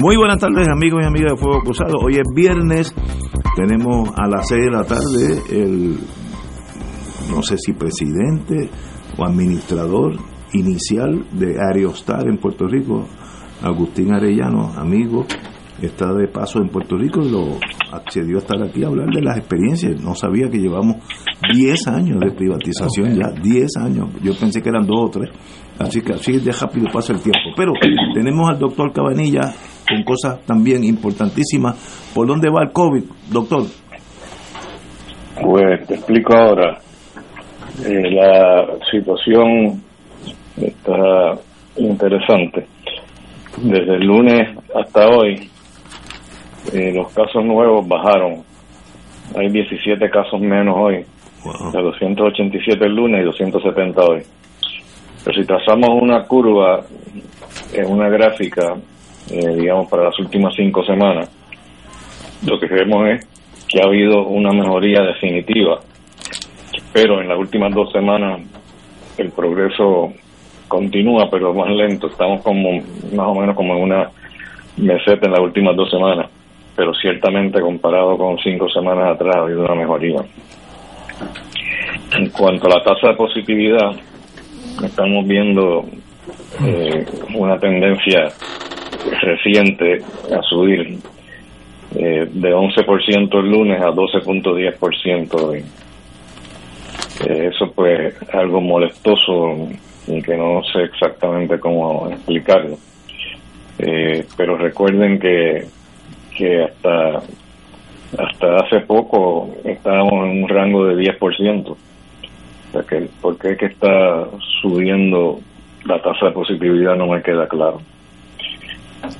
Muy buenas tardes amigos y amigas de Fuego Cruzado. Hoy es viernes, tenemos a las 6 de la tarde el, no sé si presidente o administrador inicial de Aerostar en Puerto Rico, Agustín Arellano, amigo, está de paso en Puerto Rico y lo accedió a estar aquí a hablar de las experiencias. No sabía que llevamos 10 años de privatización ya, 10 años. Yo pensé que eran dos o tres. Así que así de rápido pasa el tiempo. Pero tenemos al doctor Cabanilla con cosas también importantísimas. ¿Por dónde va el COVID, doctor? Pues te explico ahora. Eh, la situación está interesante. Desde el lunes hasta hoy, eh, los casos nuevos bajaron. Hay 17 casos menos hoy. De 287 el lunes y 270 hoy. Pero si trazamos una curva en una gráfica eh, digamos, para las últimas cinco semanas, lo que vemos es que ha habido una mejoría definitiva, pero en las últimas dos semanas el progreso continúa, pero más lento. Estamos como más o menos como en una meseta en las últimas dos semanas, pero ciertamente comparado con cinco semanas atrás ha habido una mejoría. En cuanto a la tasa de positividad, estamos viendo eh, una tendencia reciente a subir eh, de 11% el lunes a 12.10% hoy. Eh, eso pues es algo molestoso y que no sé exactamente cómo explicarlo. Eh, pero recuerden que, que hasta hasta hace poco estábamos en un rango de 10%. O sea que por qué es que está subiendo la tasa de positividad no me queda claro.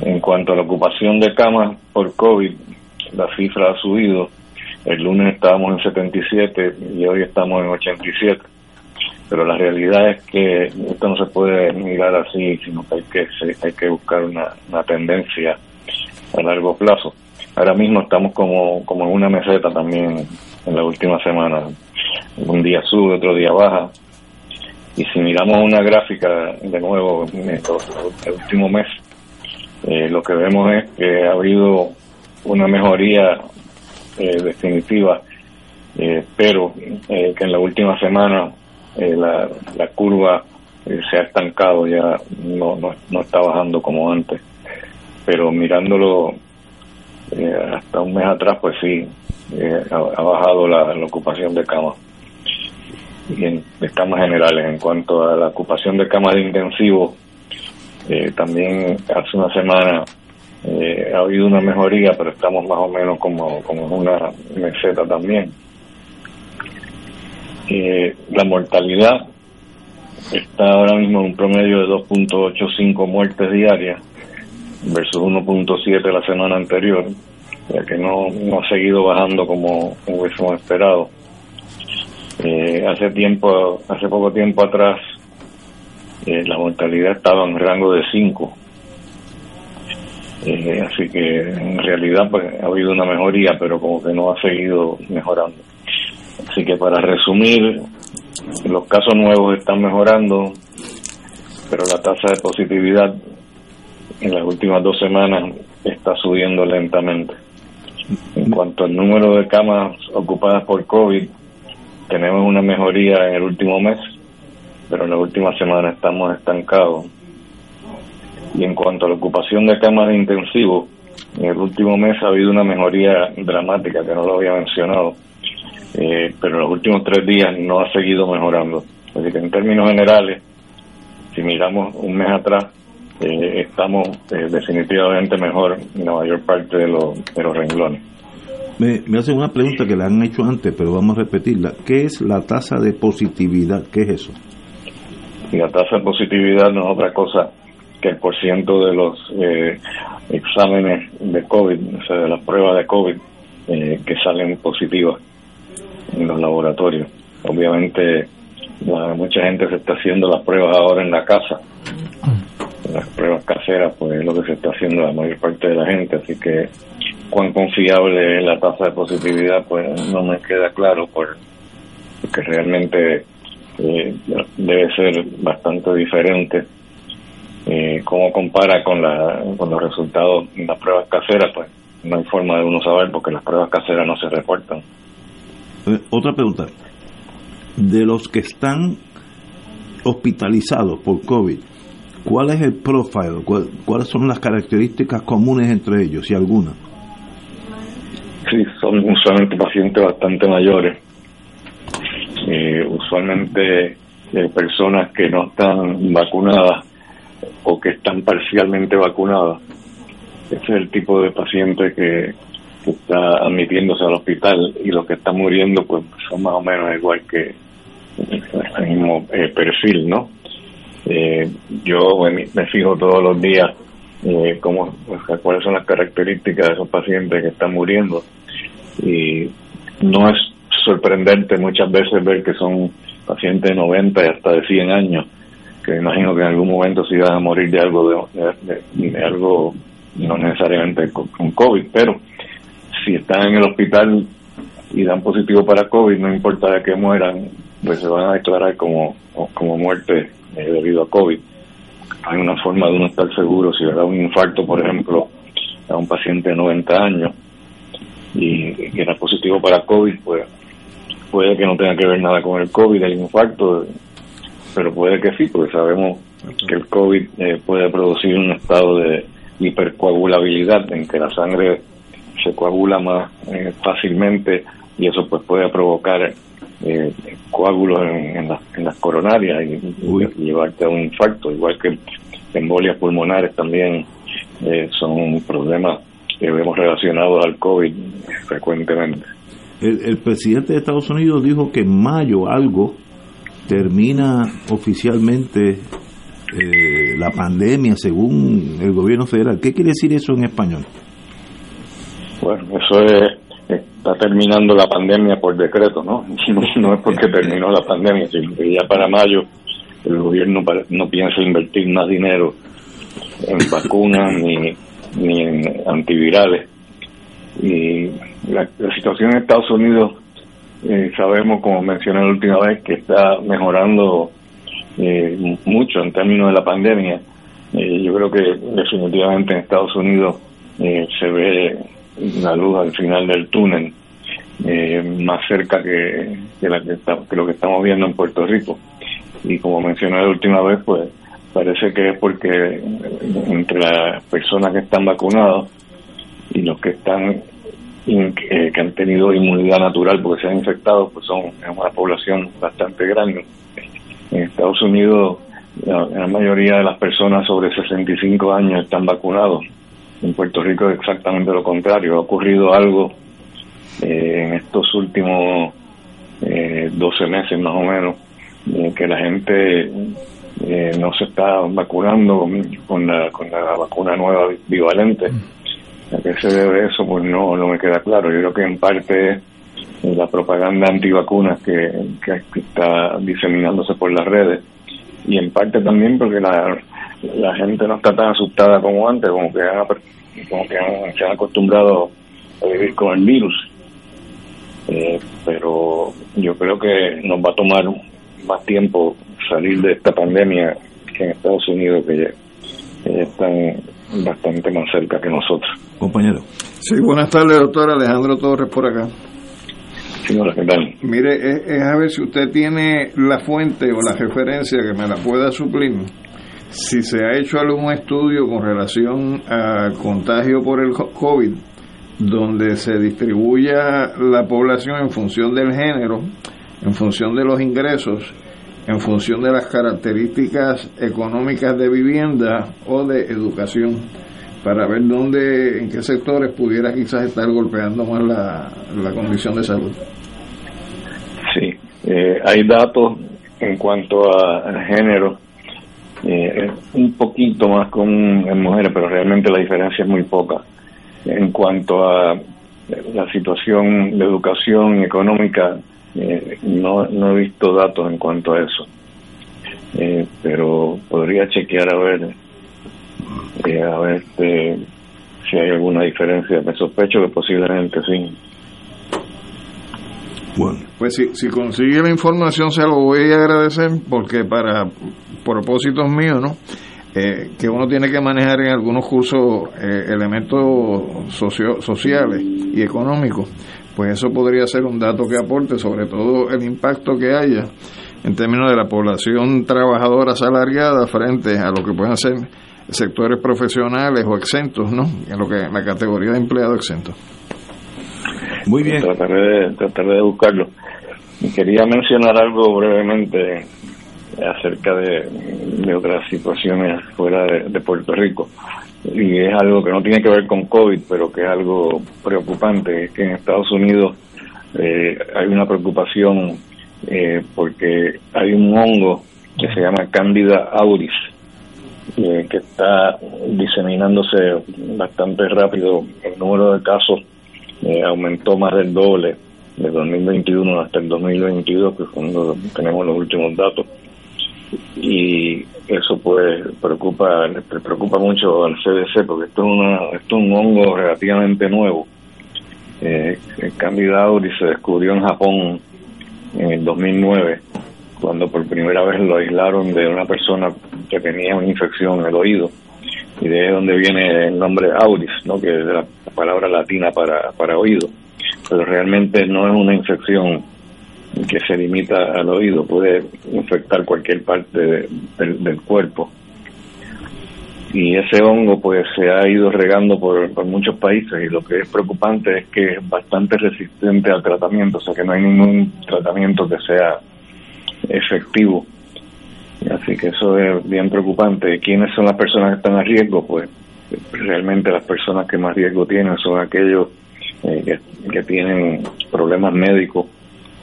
En cuanto a la ocupación de camas por COVID, la cifra ha subido. El lunes estábamos en 77 y hoy estamos en 87. Pero la realidad es que esto no se puede mirar así, sino que hay que, hay que buscar una, tendencia a largo plazo. Ahora mismo estamos como, como en una meseta también en la última semana. Un día sube, otro día baja. Y si miramos una gráfica de nuevo en el último mes, eh, lo que vemos es que ha habido una mejoría eh, definitiva, eh, pero que en la última semana la, la, curva se ha estancado, ya no, no, está bajando como antes. Pero mirándolo hasta un mes atrás, pues sí, ha, bajado la, ocupación de camas. Y en, camas generales, en cuanto a la ocupación de camas de intensivo, eh, también hace una semana eh, ha habido una mejoría, pero estamos más o menos como, como una meseta también. Eh, la mortalidad está ahora mismo en un promedio de 2.85 muertes diarias versus 1.7 la semana anterior, ya que no, ha seguido bajando como hubiésemos esperado. hace tiempo, hace poco tiempo atrás, eh, la mortalidad estaba en rango de 5. Eh, así que en realidad pues ha habido una mejoría, pero como que no ha seguido mejorando. Así que para resumir, los casos nuevos están mejorando, pero la tasa de positividad en las últimas dos semanas está subiendo lentamente. En cuanto al número de camas ocupadas por COVID, tenemos una mejoría en el último mes, pero en la última semana estamos estancados. Y en cuanto a la ocupación de camas de intensivo, en el último mes ha habido una mejoría dramática, que no lo había mencionado, eh, pero en los últimos tres días no ha seguido mejorando. Así que en términos generales, si miramos un mes atrás, eh, estamos eh, definitivamente mejor en la mayor parte de los, de los renglones. Me, me hacen una pregunta que la han hecho antes, pero vamos a repetirla. ¿Qué es la tasa de positividad? ¿Qué es eso? La tasa de positividad no es otra cosa que el porciento de los eh, exámenes de COVID, o sea, de las pruebas de COVID eh, que salen positivas en los laboratorios. Obviamente, mucha gente se está haciendo las pruebas ahora en la casa. Las pruebas caseras, pues es lo que se está haciendo la mayor parte de la gente, así que cuán confiable es la tasa de positividad, pues no me queda claro, por, porque realmente eh, debe ser bastante diferente. Eh, ¿Cómo compara con, la, con los resultados de las pruebas caseras? Pues no hay forma de uno saber porque las pruebas caseras no se reportan. Eh, otra pregunta. De los que están hospitalizados por COVID, ¿cuál es el profile? ¿Cuáles son las características comunes entre ellos, y algunas? Sí, son usualmente pacientes bastante mayores. Eh, usualmente eh, personas que no están vacunadas o que están parcialmente vacunadas. Ese es el tipo de paciente que, está admitiéndose al hospital y los que están muriendo pues son más o menos igual que el mismo eh, perfil, ¿no? Yo me fijo todos los días eh, cómo, cuáles son las características de esos pacientes que están muriendo. Y no es sorprendente muchas veces ver que son pacientes de 90 y hasta de 100 años, que imagino que en algún momento se iban a morir de algo, de, algo no necesariamente con, COVID, pero si están en el hospital y dan positivo para COVID, no importa de que mueran, pues se van a declarar como, como muerte eh, debido a COVID. Hay una forma de uno estar seguro si le da un infarto, por ejemplo, a un paciente de 90 años, y, que era positivo para COVID, pues puede que no tenga que ver nada con el COVID, el infarto, pero puede que sí, porque sabemos que el COVID eh, puede producir un estado de hipercoagulabilidad en que la sangre se coagula más eh, fácilmente y eso pues puede provocar eh, coágulos en, las coronarias y, llevarte a un infarto, igual que embolias pulmonares también son problemas que vemos relacionados al COVID frecuentemente. El, presidente de Estados Unidos dijo que en mayo algo termina oficialmente eh, la pandemia según el gobierno federal. ¿Qué quiere decir eso en español? Bueno, eso es, está terminando la pandemia por decreto, ¿no? No, es porque terminó la pandemia, sino que ya para mayo el gobierno no piensa invertir más dinero en vacunas ni ni en antivirales. Y la, situación en Estados Unidos, eh, sabemos, como mencioné la última vez, que está mejorando eh, mucho en términos de la pandemia. Eh, yo creo que definitivamente en Estados Unidos se ve la luz al final del túnel, más cerca que, que, la que, que lo que estamos viendo en Puerto Rico. Y como mencioné la última vez, pues parece que es porque entre las personas que están vacunadas y los que están eh, que han tenido inmunidad natural porque se han infectado, pues son una población bastante grande. En Estados Unidos, la, mayoría de las personas sobre 65 años están vacunados. En Puerto Rico es exactamente lo contrario. Ha ocurrido algo eh, en estos últimos eh, 12 meses más o menos, que la gente eh, no se está vacunando con, la, con la vacuna nueva bivalente. ¿A qué se debe eso? Pues no, no me queda claro. Yo creo que en parte eh, la propaganda antivacunas que, que está diseminándose por las redes y en parte también porque la, la gente no está tan asustada como antes, como que, como que se han acostumbrado a vivir con el virus. Eh, pero yo creo que nos va a tomar más tiempo salir de esta pandemia que en Estados Unidos, que ya, están bastante más cerca que nosotros. Compañero. Sí, buenas tardes, doctor Alejandro Torres por acá. Mire, es, a ver si usted tiene la fuente o la referencia que me la pueda suplir. Si se ha hecho algún estudio con relación al contagio por el COVID, donde se distribuya la población en función del género, en función de los ingresos, en función de las características económicas de vivienda o de educación para ver dónde, en qué sectores pudiera quizás estar golpeando más la, condición de salud. Sí, eh, hay datos en cuanto a, género, eh, un poquito más con mujeres, pero realmente la diferencia es muy poca. En cuanto a la situación de educación económica, eh, no, no he visto datos en cuanto a eso. Eh, pero podría chequear a ver eh, a ver este, si hay alguna diferencia. Me sospecho que posiblemente sí. Bueno, pues si, si consigue la información se lo voy a agradecer porque para propósitos míos, ¿no? Eh, que uno tiene que manejar en algunos cursos eh, elementos socio, sociales y económicos, pues eso podría ser un dato que aporte sobre todo el impacto que haya en términos de la población trabajadora asalariada frente a lo que pueden ser sectores profesionales o exentos, ¿no? En lo que la categoría de empleado exento. Muy bien. Trataré de, trataré de buscarlo. Quería mencionar algo brevemente acerca de, otras situaciones fuera de, Puerto Rico. Y es algo que no tiene que ver con COVID, pero que es algo preocupante. Es que en Estados Unidos eh, hay una preocupación eh, porque hay un hongo que se llama Candida auris, eh, que está diseminándose bastante rápido. El número de casos eh, aumentó más del doble de 2021 hasta el 2022, que es cuando tenemos los últimos datos. Y eso pues preocupa preocupa mucho al CDC porque esto es, una, esto es un hongo relativamente nuevo. Eh, el Candida auris se descubrió en Japón en el 2009 cuando por primera vez lo aislaron de una persona que tenía una infección en el oído. Y de ahí donde viene el nombre auris, ¿no? que es la palabra latina para, para oído. Pero realmente no es una infección que se limita al oído, puede infectar cualquier parte del cuerpo. Y ese hongo pues se ha ido regando por, muchos países y lo que es preocupante es que es bastante resistente al tratamiento, o sea que no hay ningún tratamiento que sea efectivo. Así que eso es bien preocupante. ¿Quiénes son las personas que están a riesgo? Pues realmente las personas que más riesgo tienen son aquellos eh, que, tienen problemas médicos,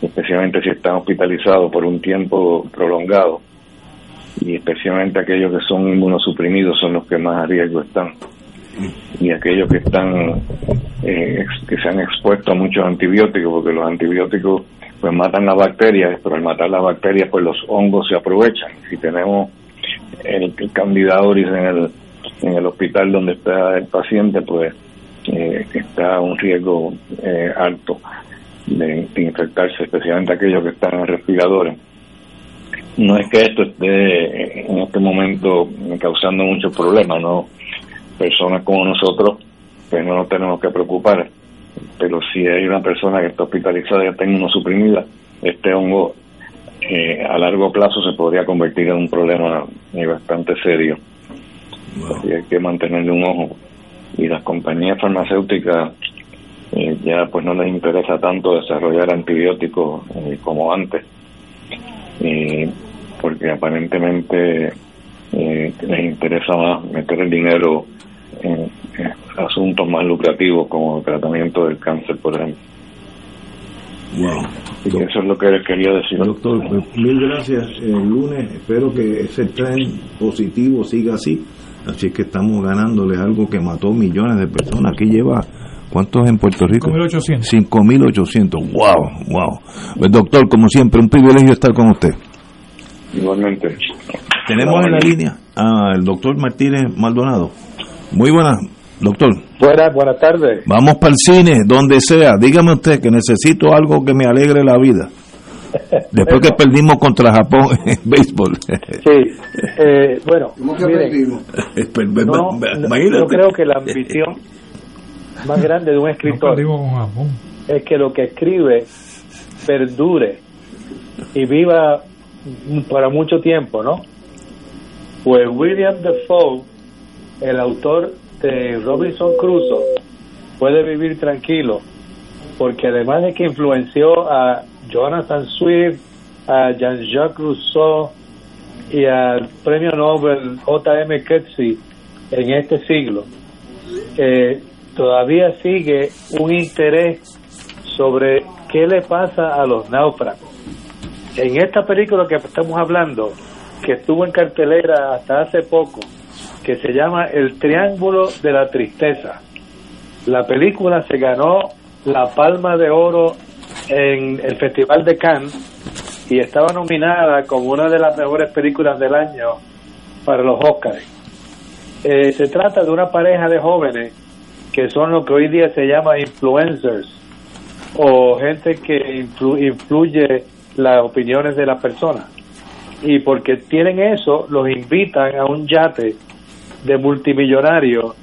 especialmente si están hospitalizados por un tiempo prolongado, y especialmente aquellos que son inmunosuprimidos son los que más a riesgo están. Y aquellos que están, eh, que se han expuesto a muchos antibióticos, porque los antibióticos pues matan las bacterias, pero al matar las bacterias pues los hongos se aprovechan. Si tenemos el, el en el, en el hospital donde está el paciente, pues eh, está un riesgo eh, alto de, infectarse, especialmente aquellos que están en respiradores. No es que esto esté en este momento causando muchos problemas, no personas como nosotros pues no nos tenemos que preocupar pero si hay una persona que está hospitalizada y está inmunosuprimida, este hongo eh, a largo plazo se podría convertir en un problema bastante serio. y hay que mantenerle un ojo. Y las compañías farmacéuticas eh, ya pues no les interesa tanto desarrollar antibióticos como antes, porque aparentemente les interesa más meter el dinero en, asuntos más lucrativos como el tratamiento del cáncer, por ejemplo. Y eso es lo que quería decir. Doctor, pues, mil gracias. El lunes espero que ese tren positivo siga así. Así que estamos ganándole algo que mató millones de personas. Aquí lleva, ¿cuántos en Puerto Rico? 5.800. 5.800. Wow, wow. Pues, doctor, como siempre, un privilegio estar con usted. Igualmente. Tenemos en la línea al doctor Martínez Maldonado. Muy buenas, doctor. Buenas, buenas tardes. Vamos para el cine, donde sea. Dígame usted que necesito algo que me alegre la vida. Después que perdimos contra Japón en béisbol. sí, eh, bueno, miren, yo creo que la ambición más grande de un escritor es que lo que escribe perdure y viva para mucho tiempo, ¿no? Pues William Defoe, el autor de Robinson Crusoe, puede vivir tranquilo, porque además de que influenció a Jonathan Swift, a Jean-Jacques Rousseau y al premio Nobel J.M. Coetzee en este siglo, eh, todavía sigue un interés sobre qué le pasa a los náufragos. En esta película que estamos hablando, que estuvo en cartelera hasta hace poco, que se llama El Triángulo de la Tristeza. La película se ganó la Palma de Oro en el Festival de Cannes y estaba nominada como una de las mejores películas del año para los Oscars. Eh, se trata de una pareja de jóvenes que son lo que hoy día se llama influencers o gente que influye las opiniones de las personas. Y porque tienen eso, los invitan a un yate de multimillonarios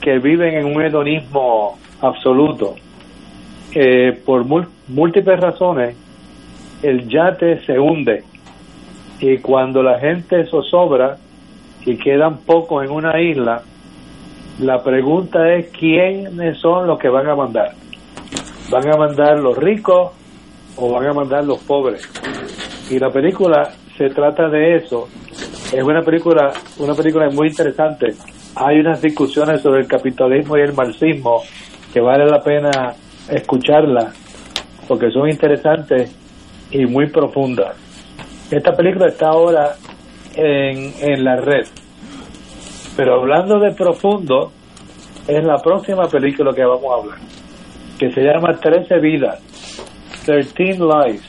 que viven en un hedonismo absoluto. Eh, por múltiples razones, el yate se hunde y cuando la gente zozobra y quedan pocos en una isla, la pregunta es quiénes son los que van a mandar. ¿Van a mandar los ricos o van a mandar los pobres? Y la película se trata de eso. Es una película, una película muy interesante. Hay unas discusiones sobre el capitalismo y el marxismo que vale la pena escucharla porque son interesantes y muy profundas. Esta película está ahora en, en la red. Pero hablando de profundo, es la próxima película que vamos a hablar, que se llama Trece vidas, Thirteen Lives.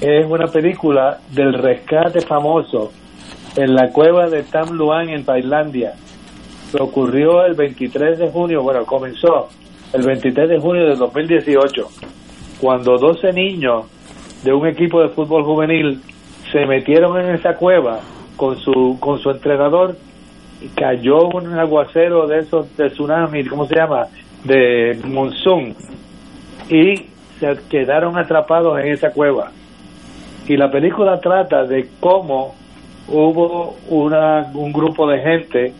Es una película del rescate famoso en la cueva de Tam Luang en Tailandia. Que ocurrió el 23 de junio, bueno, comenzó el 23 de junio de 2018, cuando 12 niños de un equipo de fútbol juvenil se metieron en esa cueva con su con su entrenador cayó un aguacero de esos de tsunami, ¿cómo se llama? De monzón y se quedaron atrapados en esa cueva. Y la película trata de cómo hubo una, un grupo de gente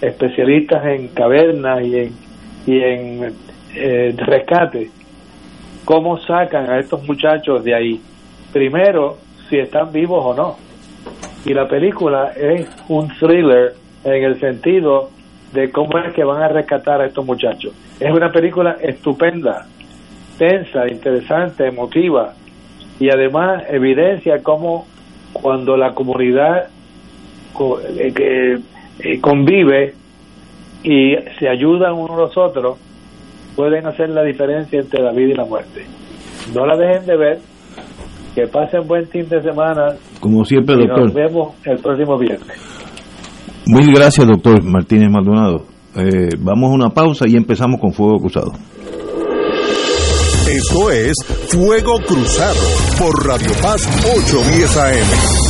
especialistas en cavernas y en, y en eh, rescate, cómo sacan a estos muchachos de ahí. Primero, si están vivos o no. Y la película es un thriller en el sentido de cómo es que van a rescatar a estos muchachos. Es una película estupenda, tensa, interesante, emotiva y además evidencia cómo cuando la comunidad eh, eh, convive y se ayudan unos a los otros, pueden hacer la diferencia entre la vida y la muerte. No la dejen de ver, que pasen buen fin de semana. Como siempre, doctor. Nos vemos el próximo viernes. Muy gracias, doctor Martínez Maldonado. Eh, vamos a una pausa y empezamos con Fuego Cruzado. Esto es Fuego Cruzado por Radio Paz 810 AM.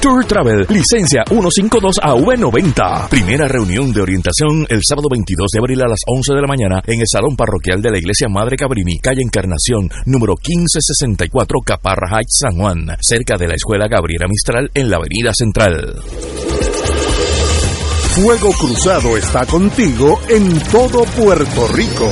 Tour Travel, licencia 152AV90. Primera reunión de orientación el sábado 22 de abril a las 11 de la mañana en el Salón Parroquial de la Iglesia Madre Cabrini, calle Encarnación, número 1564, Caparra Heights, San Juan, cerca de la Escuela Gabriela Mistral en la Avenida Central. Fuego Cruzado está contigo en todo Puerto Rico.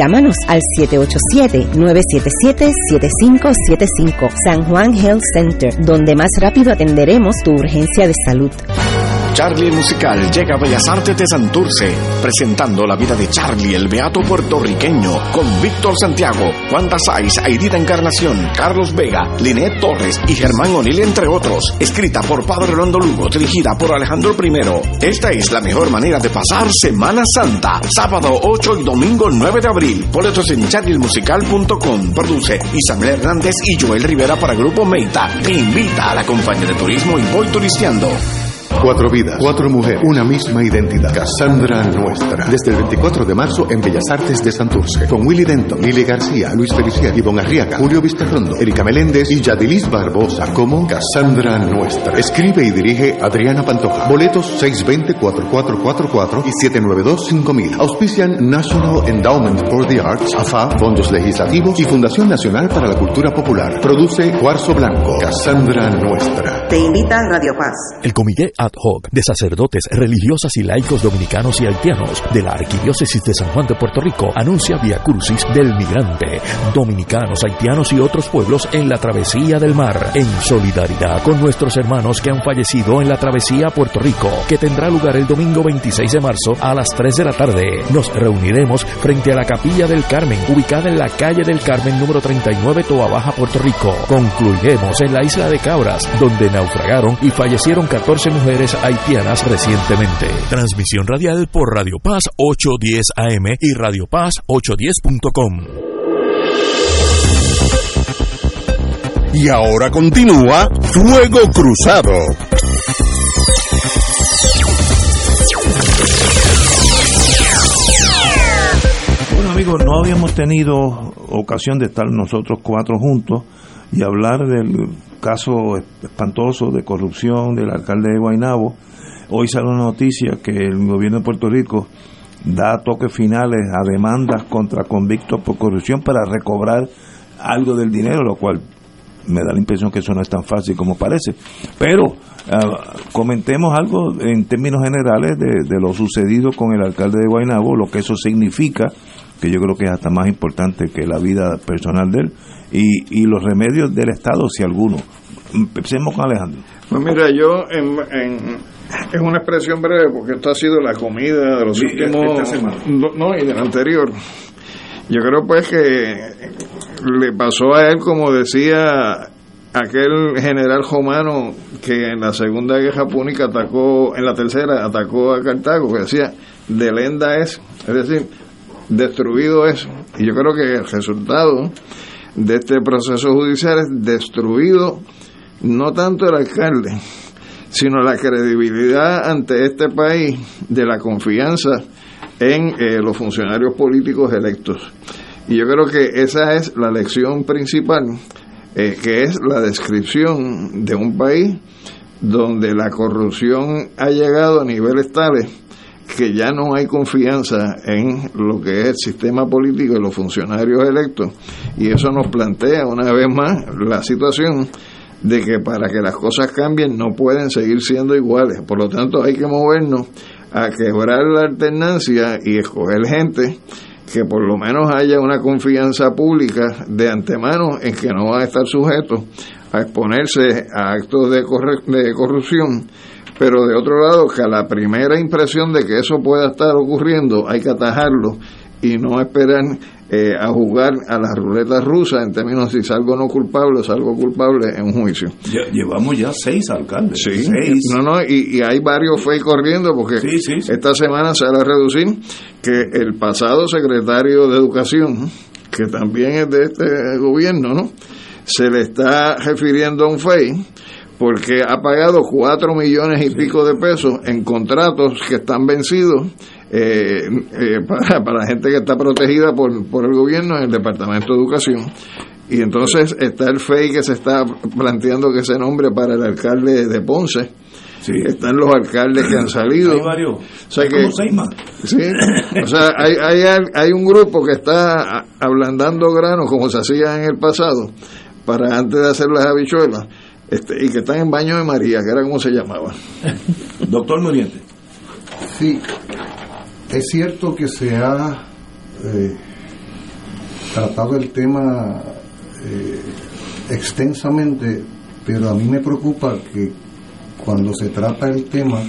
Llámanos al 787-977-7575 San Juan Health Center, donde más rápido atenderemos tu urgencia de salud. Charlie Musical llega a Bellas Artes de Santurce, presentando la vida de Charlie, el beato puertorriqueño, con Víctor Santiago, Juan Saiz, Aidita Encarnación, Carlos Vega, Linet Torres y Germán O'Neill, entre otros. Escrita por Padre Rondo Lugo, dirigida por Alejandro I. Esta es la mejor manera de pasar Semana Santa, sábado 8 y domingo 9 de abril. Boletos en charliemusical.com. Produce Isabel Hernández y Joel Rivera para Grupo Meita. Te invita a la compañía de turismo y voy turisteando. Cuatro vidas, cuatro mujeres, una misma identidad. Cassandra Nuestra. Desde el 24 de marzo en Bellas Artes de Santurce. Con Willy Denton, Lili García, Luis Feliciano, Ivonne Arriaga, Julio Vistarrondo, Erika Meléndez y Yadilis Barbosa como Cassandra Nuestra. Escribe y dirige Adriana Pantoja. Boletos 620-4444 y 792-5000. Auspician National Endowment for the Arts, AFA, Fondos Legislativos y Fundación Nacional para la Cultura Popular. Produce Cuarzo Blanco. Cassandra Nuestra. Te invita Radio Paz. El Comité Ad hoc de sacerdotes, religiosas y laicos dominicanos y haitianos de la Arquidiócesis de San Juan de Puerto Rico anuncia Via Crucis del Migrante, dominicanos, haitianos y otros pueblos en la travesía del mar, en solidaridad con nuestros hermanos que han fallecido en la travesía a Puerto Rico, que tendrá lugar el domingo 26 de marzo a las 3 de la tarde. Nos reuniremos frente a la Capilla del Carmen, ubicada en la calle del Carmen número 39, Toa Baja, Puerto Rico. Concluiremos en la isla de Cabras, donde naufragaron y fallecieron 14 mujeres haitianas recientemente. Transmisión radial por Radio Paz 810 AM y Radio Paz 810.com. Y ahora continúa Fuego Cruzado. Bueno amigos, no habíamos tenido ocasión de estar nosotros cuatro juntos y hablar del caso espantoso de corrupción del alcalde de Guaynabo. Hoy sale una noticia que el gobierno de Puerto Rico da toques finales a demandas contra convictos por corrupción para recobrar algo del dinero, lo cual me da la impresión que eso no es tan fácil como parece. Pero ah, comentemos algo en términos generales de, de, lo sucedido con el alcalde de Guaynabo, lo que eso significa, que yo creo que es hasta más importante que la vida personal de él, y, y los remedios del Estado, si alguno. Empecemos con Alejandro. Pues mira, yo en, en, es una expresión breve porque esto ha sido la comida de los Sí, últimos esta semana. no y del anterior. Yo creo pues que le pasó a él como decía aquel general romano que en la Segunda Guerra Púnica atacó, en la tercera atacó a Cartago, que decía, delenda es, es decir, destruido es. Y yo creo que el resultado de este proceso judicial es destruido no tanto el alcalde, sino la credibilidad ante este país de la confianza en eh, los funcionarios políticos electos. Y yo creo que esa es la lección principal, eh, que es la descripción de un país donde la corrupción ha llegado a niveles tales que ya no hay confianza en lo que es el sistema político y los funcionarios electos. Y eso nos plantea una vez más la situación de que para que las cosas cambien no pueden seguir siendo iguales. Por lo tanto, hay que movernos a quebrar la alternancia y escoger gente que por lo menos haya una confianza pública de antemano en que no va a estar sujeto a exponerse a actos de, de corrupción, pero de otro lado que a la primera impresión de que eso pueda estar ocurriendo hay que atajarlo y no esperar eh, a jugar a la ruleta rusa en términos de si salgo no culpable o salgo culpable en un juicio. Llevamos ya seis alcaldes. Sí, Seis. no, no, y, y hay varios fake corriendo porque Sí, sí, sí. esta semana se va a reducir que el pasado secretario de Educación, que también es de este gobierno, ¿no? Se le está refiriendo a un fake porque ha pagado cuatro millones y pico de pesos en contratos que están vencidos eh, eh, para, para gente que está protegida por, por el gobierno en el Departamento de Educación. Y entonces está el FEI que se está planteando que se nombre para el alcalde de Ponce. Están los alcaldes que han salido. Hay varios. O sea, que, sí, o sea hay, hay, hay un grupo que está ablandando granos como se hacía en el pasado para antes de hacer las habichuelas este, y que están en baño de María, que era como se llamaba. Doctor Muriente. Sí, es cierto que se ha eh, tratado el tema eh, extensamente, pero a mí me preocupa que cuando se trata el tema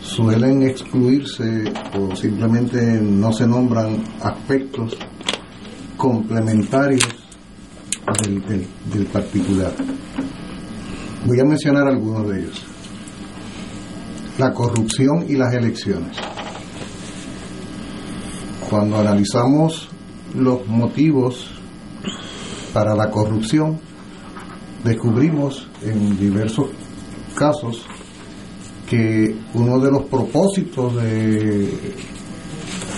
suelen excluirse o simplemente no se nombran aspectos complementarios del, del, particular. Voy a mencionar algunos de ellos. La corrupción y las elecciones. Cuando analizamos los motivos para la corrupción, descubrimos en diversos casos que uno de los propósitos de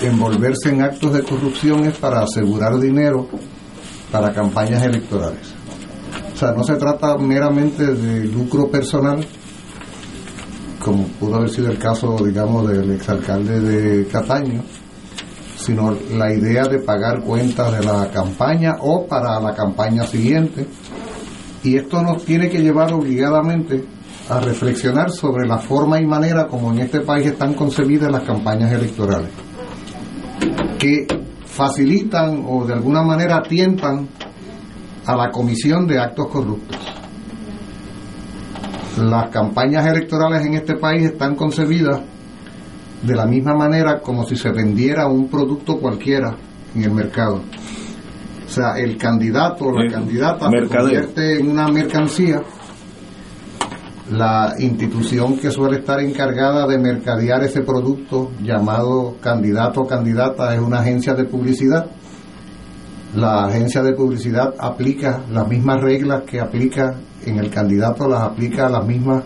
envolverse en actos de corrupción es para asegurar dinero para campañas electorales. Sea, no se trata meramente de lucro personal, como pudo haber sido el caso, digamos, del exalcalde de Cataño, sino la idea de pagar cuentas de la campaña o para la campaña siguiente. Y esto nos tiene que llevar obligadamente a reflexionar sobre la forma y manera como en este país están concebidas las campañas electorales, que facilitan o de alguna manera tientan a la comisión de actos corruptos. Las campañas electorales en este país están concebidas de la misma manera como si se vendiera un producto cualquiera en el mercado. O sea, el candidato o la candidata se convierte en una mercancía. La institución que suele estar encargada de mercadear ese producto llamado candidato o candidata es una agencia de publicidad. La agencia de publicidad aplica las mismas reglas que aplica en el candidato, las aplica las mismas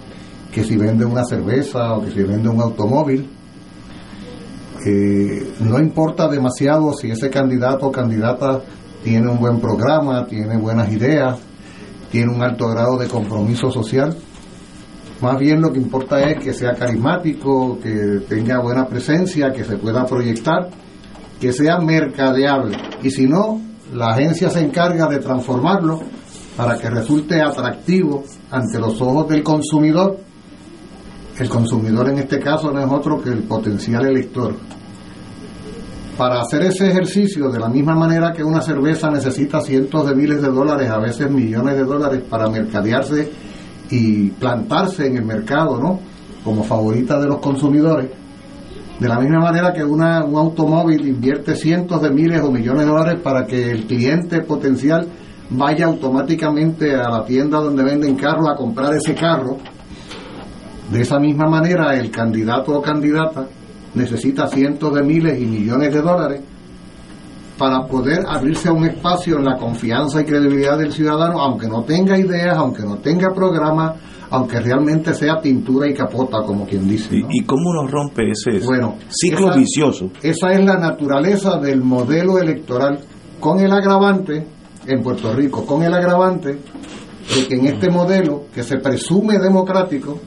que si vende una cerveza o que si vende un automóvil no importa demasiado si ese candidato o candidata tiene un buen programa, tiene buenas ideas, tiene un alto grado de compromiso social. Más bien lo que importa es que sea carismático, que tenga buena presencia, que se pueda proyectar, que sea mercadeable. Y si no, la agencia se encarga de transformarlo para que resulte atractivo ante los ojos del consumidor. El consumidor en este caso no es otro que el potencial elector para hacer ese ejercicio, de la misma manera que una cerveza necesita cientos de miles de dólares, a veces millones de dólares, para mercadearse y plantarse en el mercado, ¿no? Como favorita de los consumidores. De la misma manera que un automóvil invierte cientos de miles o millones de dólares para que el cliente potencial vaya automáticamente a la tienda donde venden carros a comprar ese carro. De esa misma manera, el candidato o candidata necesita cientos de miles y millones de dólares para poder abrirse a un espacio en la confianza y credibilidad del ciudadano, aunque no tenga ideas, aunque no tenga programa, aunque realmente sea pintura y capota, como quien dice. ¿Y cómo nos rompe ese bueno, ciclo vicioso? Esa es la naturaleza del modelo electoral, con el agravante, en Puerto Rico, con el agravante de que en este modelo, que se presume democrático,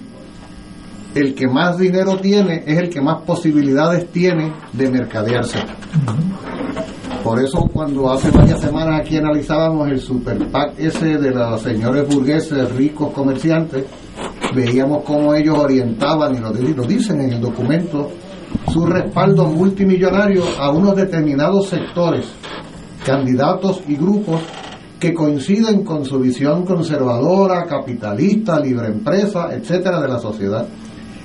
el que más dinero tiene es el que más posibilidades tiene de mercadearse. Por eso cuando hace varias semanas aquí analizábamos el super PAC ese de los señores burgueses, ricos comerciantes, veíamos cómo ellos orientaban, y lo, lo dicen en el documento, su respaldo multimillonario a unos determinados sectores, candidatos y grupos que coinciden con su visión conservadora, capitalista, libre empresa, etcétera, de la sociedad.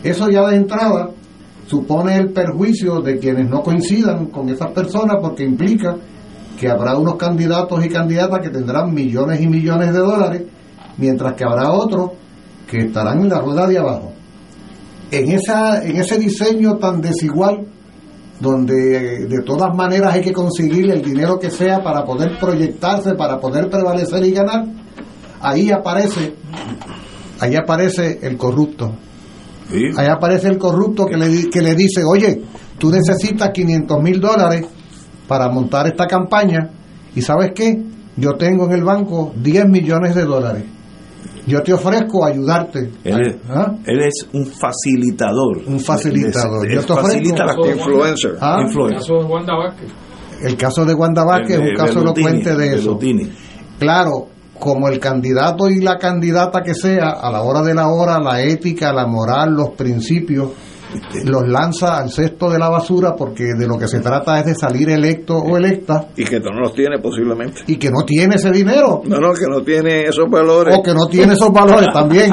Eso ya de entrada supone el perjuicio de quienes no coincidan con esas personas porque implica que habrá unos candidatos y candidatas que tendrán millones y millones de dólares, mientras que habrá otros que estarán en la rueda de abajo. En, esa, en ese diseño tan desigual, donde de todas maneras hay que conseguir el dinero que sea para poder proyectarse, para poder prevalecer y ganar, ahí aparece, ahí aparece el corrupto, Ahí aparece el corrupto que le, que le dice, oye, tú necesitas 500 mil dólares para montar esta campaña y sabes qué, yo tengo en el banco 10 millones de dólares. Yo te ofrezco ayudarte. Él es, ¿Ah? él es un facilitador. Un facilitador. Él Yo te ofrezco- facilita la cosa. Influencer. ¿Ah? Influencer. caso de Wanda Vázquez. El caso de Wanda Vázquez es un caso elocuente de eso. Bellutini. Claro, como el candidato y la candidata que sea, a la hora de la hora, la ética, la moral, los principios, los lanza al cesto de la basura porque de lo que se trata es de salir electo o electa Y que no los tiene posiblemente. y que no tiene ese dinero No, no, que no tiene esos valores. o que no tiene esos valores también.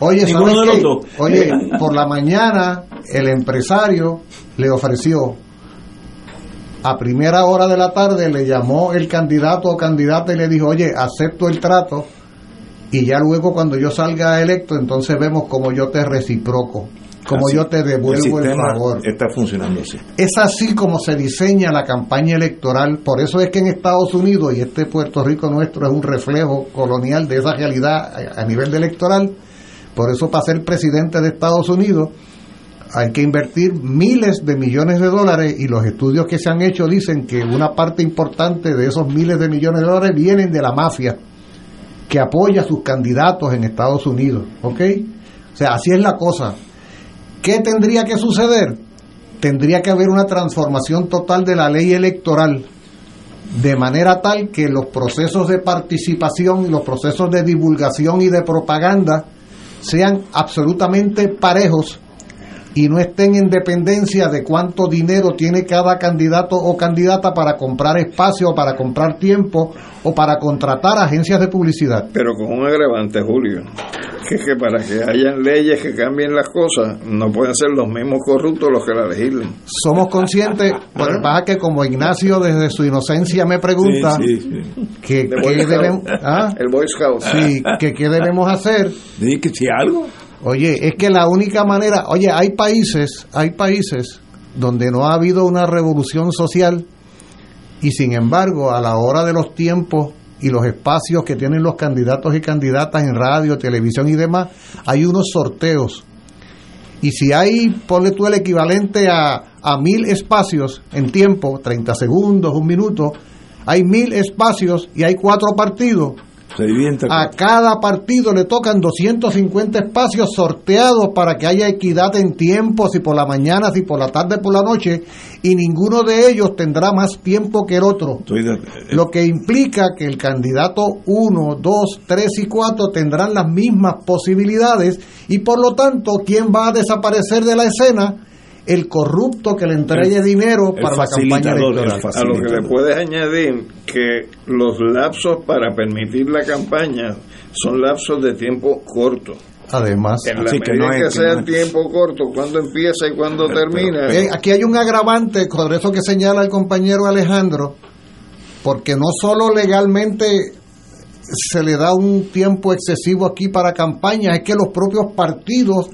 Oye, ¿sabes qué? Oye, por la mañana el empresario le ofreció a primera hora de la tarde le llamó el candidato o candidata y le dijo, oye, acepto el trato y ya luego cuando yo salga electo, entonces vemos cómo yo te reciproco, cómo Así. yo te devuelvo el, sistema favor. Está funcionando así. Es así como se diseña la campaña electoral. Por eso es que en Estados Unidos, y este Puerto Rico nuestro es un reflejo colonial de esa realidad a a nivel de electoral, por eso para ser presidente de Estados Unidos hay que invertir miles de millones de dólares y los estudios que se han hecho dicen que una parte importante de esos miles de millones de dólares vienen de la mafia que apoya a sus candidatos en Estados Unidos. ¿Ok? O sea, así es la cosa. ¿Qué tendría que suceder? Tendría que haber una transformación total de la ley electoral de manera tal que los procesos de participación y los procesos de divulgación y de propaganda sean absolutamente parejos y no estén en dependencia de cuánto dinero tiene cada candidato o candidata para comprar espacio, para comprar tiempo o para contratar agencias de publicidad. Pero con un agravante, Julio, que es que para que hayan leyes que cambien las cosas, no pueden ser los mismos corruptos los que la legislen. Somos conscientes, lo que pasa que como Ignacio desde su inocencia me pregunta Sí, sí, sí. que qué debemos, ¿ah? El Boy Scout. Sí, que qué debemos hacer. Dije que si algo. Oye, es que la única manera, oye, hay países, hay países donde no ha habido una revolución social y sin embargo a la hora de los tiempos y los espacios que tienen los candidatos y candidatas en radio, televisión y demás, hay unos sorteos. Y si hay, ponle tú el equivalente a, a mil espacios en tiempo, 30 segundos, un minuto, hay mil espacios y hay cuatro partidos, Se a cada partido le tocan 250 espacios sorteados para que haya equidad en tiempo, si por la mañana, si por la tarde, por la noche, y ninguno de ellos tendrá más tiempo que el otro. De- Lo que implica que el candidato 1, 2, 3 y 4 tendrán las mismas posibilidades y por lo tanto, ¿quién va a desaparecer de la escena? El corrupto que le entregue El- dinero el para la campaña electoral. A lo que le puedes añadir que los lapsos para permitir la campaña son lapsos de tiempo corto. Además, En la Así que medida no que, es- que sea no es- tiempo corto, cuando empieza y cuando termina. Eh, aquí hay un agravante, por eso que señala el compañero Alejandro, porque no solo legalmente se le da un tiempo excesivo aquí para campaña, es que los propios partidos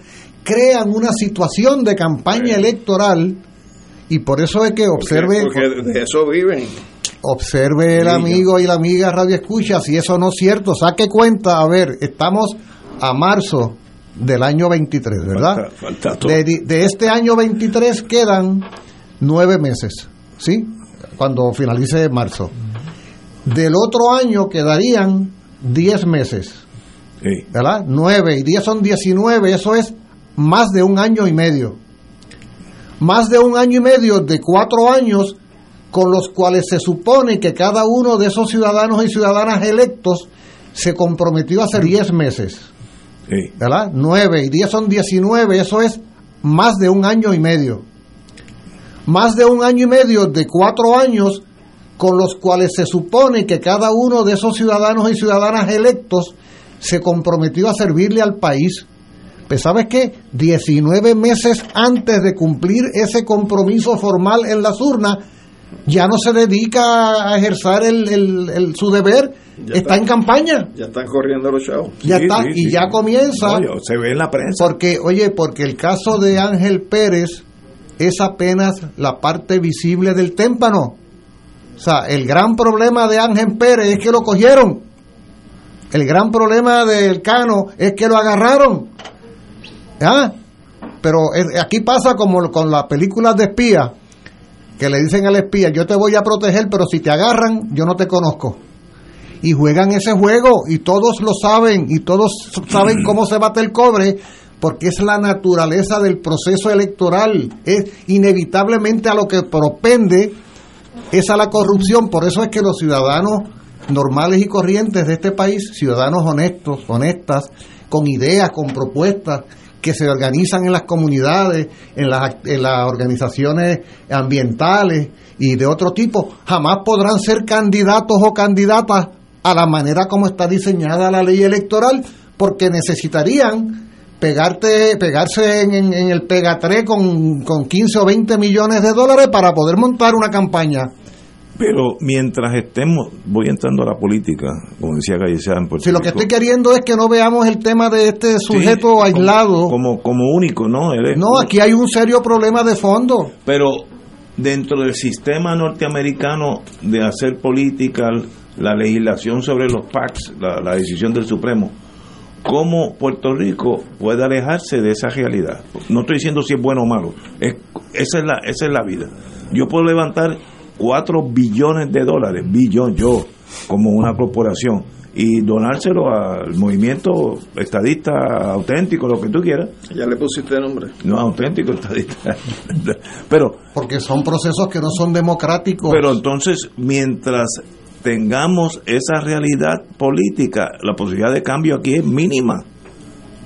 crean una situación de campaña electoral y por eso es que observe, porque de eso viven. observe el amigo y la amiga Radio Escucha si eso no es cierto, saque cuenta, a ver, estamos a marzo del año 23, ¿verdad? Falta- falta todo. De, de este año 23 quedan nueve meses, ¿sí? Cuando finalice marzo. Del otro año quedarían 10 meses. ¿verdad? 9 y 10 son 19, eso es más de un año y medio. Más de un año y medio de cuatro años con los cuales se supone que cada uno de esos ciudadanos y ciudadanas electos se comprometió a hacer 10 meses. Sí. ¿verdad? 9 y 10 son 19, eso es más de un año y medio. Más de un año y medio de cuatro años con los cuales se supone que cada uno de esos ciudadanos y ciudadanas electos se comprometió a servirle al país. Pues sabes qué, 19 meses antes de cumplir ese compromiso formal en las urnas, ya no se dedica a ejercer el, el- el- su deber, Ya está está. en campaña, Ya están corriendo los chavos. ya Sí, está, sí, y sí, ya comienza. No, se ve en la prensa. Porque, oye, porque el caso de Ángel Pérez es apenas la parte visible del témpano. O sea, el gran problema de Ángel Pérez es que lo cogieron. El gran problema del Cano es que lo agarraron. ¿Ah? pero aquí pasa como con las películas de espía, que le dicen al espía, yo te voy a proteger, pero si te agarran, yo no te conozco. Y juegan ese juego y todos lo saben y todos saben cómo se bate el cobre porque es la naturaleza del proceso electoral, es inevitablemente a lo que propende es a la corrupción, por eso es que los ciudadanos normales y corrientes de este país, ciudadanos honestos, honestas, con ideas, con propuestas, que se organizan en las comunidades, en las, en las organizaciones ambientales y de otro tipo, jamás podrán ser candidatos o candidatas a la manera como está diseñada la ley electoral, porque necesitarían pegarte, pegarse en, el pegatré con, con 15 o 20 millones de dólares para poder montar una campaña. Pero mientras estemos, voy entrando a la política, como decía Gallecea Si lo que estoy queriendo es que no veamos el tema de este sujeto aislado. Como, como, único, ¿no? no, aquí hay un serio problema de fondo. Pero dentro del sistema norteamericano de hacer política, la legislación sobre los PACs, la decisión del Supremo, cómo Puerto Rico puede alejarse de esa realidad. No estoy diciendo si es bueno o malo, es, esa, es la, esa es la vida. Yo puedo levantar 4 billones de dólares, billón yo, como una corporación, y donárselo al movimiento estadista auténtico, lo que tú quieras. Ya le pusiste nombre. No, auténtico estadista. pero Porque son procesos que no son democráticos. Pero entonces, mientras tengamos esa realidad política, la posibilidad de cambio aquí es mínima.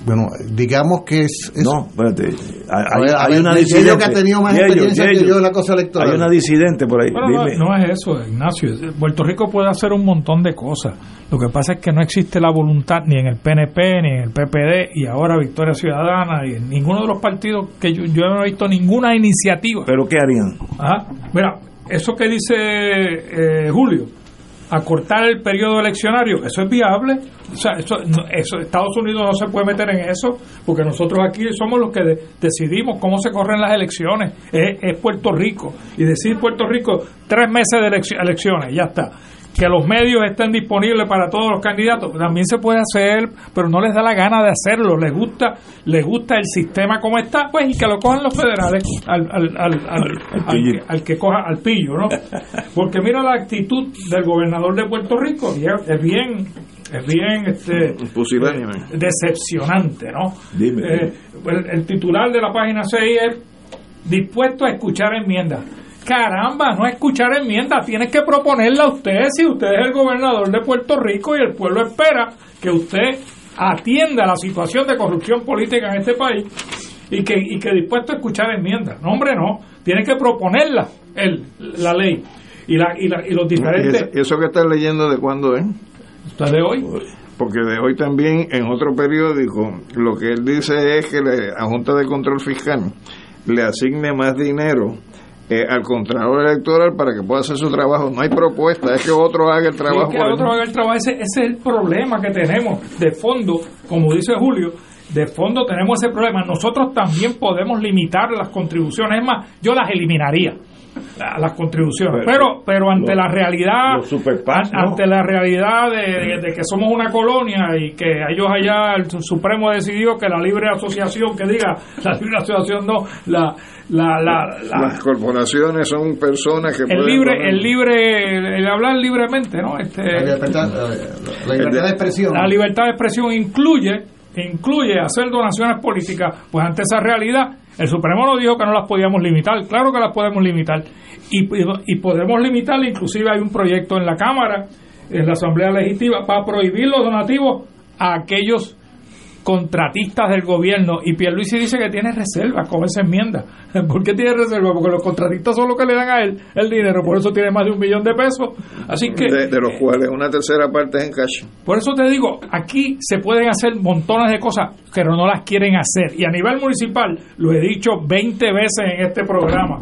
Bueno, digamos que es... no, espérate. Hay, una disidente. que ha tenido más experiencia que yo en la cosa electoral. Hay una disidente por ahí. no, es eso, Ignacio. Puerto Rico puede hacer un montón de cosas. Lo que pasa es que no existe la voluntad ni en el PNP, ni en el PPD, y ahora Victoria Ciudadana, y en ninguno de los partidos que yo, yo no he visto ninguna iniciativa. ¿Pero qué harían? Mira, eso que dice eh, Julio, acortar el periodo eleccionario, eso es viable. O sea, eso, Estados Unidos no se puede meter en eso, porque nosotros aquí somos los que decidimos cómo se corren las elecciones. Es, Puerto Rico. Y decir Puerto Rico, tres meses de elecciones, ya está que los medios estén disponibles para todos los candidatos. También se puede hacer pero no les da la gana de hacerlo. Les gusta les gusta el sistema como está pues y que lo cojan los federales al, al, al, al, al que, coja al pillo no porque mira la actitud del gobernador de Puerto Rico es bien es bien este decepcionante no eh, el, titular de la página 6 es dispuesto a escuchar enmiendas Caramba, no escuchar enmiendas, tienes que proponerla a usted si usted es el gobernador de Puerto Rico y el pueblo espera que usted atienda la situación de corrupción política en este país y que, y que dispuesto a escuchar enmiendas. No, hombre, no, tiene que proponerla el, la ley y, la, y, la, y los diferentes... ¿Y eso que estás leyendo de cuándo es? ¿Está de hoy? Porque de hoy también en otro periódico lo que él dice es que la Junta de Control Fiscal le asigne más dinero eh, al Contralor Electoral para que pueda hacer su trabajo. No hay propuesta, es que otro haga el trabajo. que otro haga el trabajo. Ese, ese, es el problema que tenemos. De fondo, como dice Julio, de fondo tenemos ese problema. Nosotros también podemos limitar las contribuciones. Es más, yo las eliminaría las contribuciones. Pero, pero ante la realidad, ante la realidad de, que somos una colonia y que ellos allá el Supremo decidió que la libre asociación, que diga la libre asociación no, la, la, las corporaciones son personas que el libre, el libre, el hablar libremente, ¿no? Este, la libertad, la libertad de expresión. La libertad de expresión incluye incluye hacer donaciones políticas, pues ante esa realidad el Supremo nos dijo que no las podíamos limitar, claro que las podemos limitar. Y, y podemos limitar, inclusive hay un proyecto en la Cámara, en la Asamblea Legislativa, para prohibir los donativos a aquellos contratistas del gobierno y Pierluisi dice que tiene reservas con esa enmienda. ¿Por qué tiene reserva? Porque los contratistas son los que le dan a él el dinero, por eso tiene más de un millón de pesos. Así que de, los cuales una tercera parte es en cash. Por eso te digo, aquí se pueden hacer montones de cosas, pero no las quieren hacer. Y a nivel municipal, lo he dicho 20 veces en este programa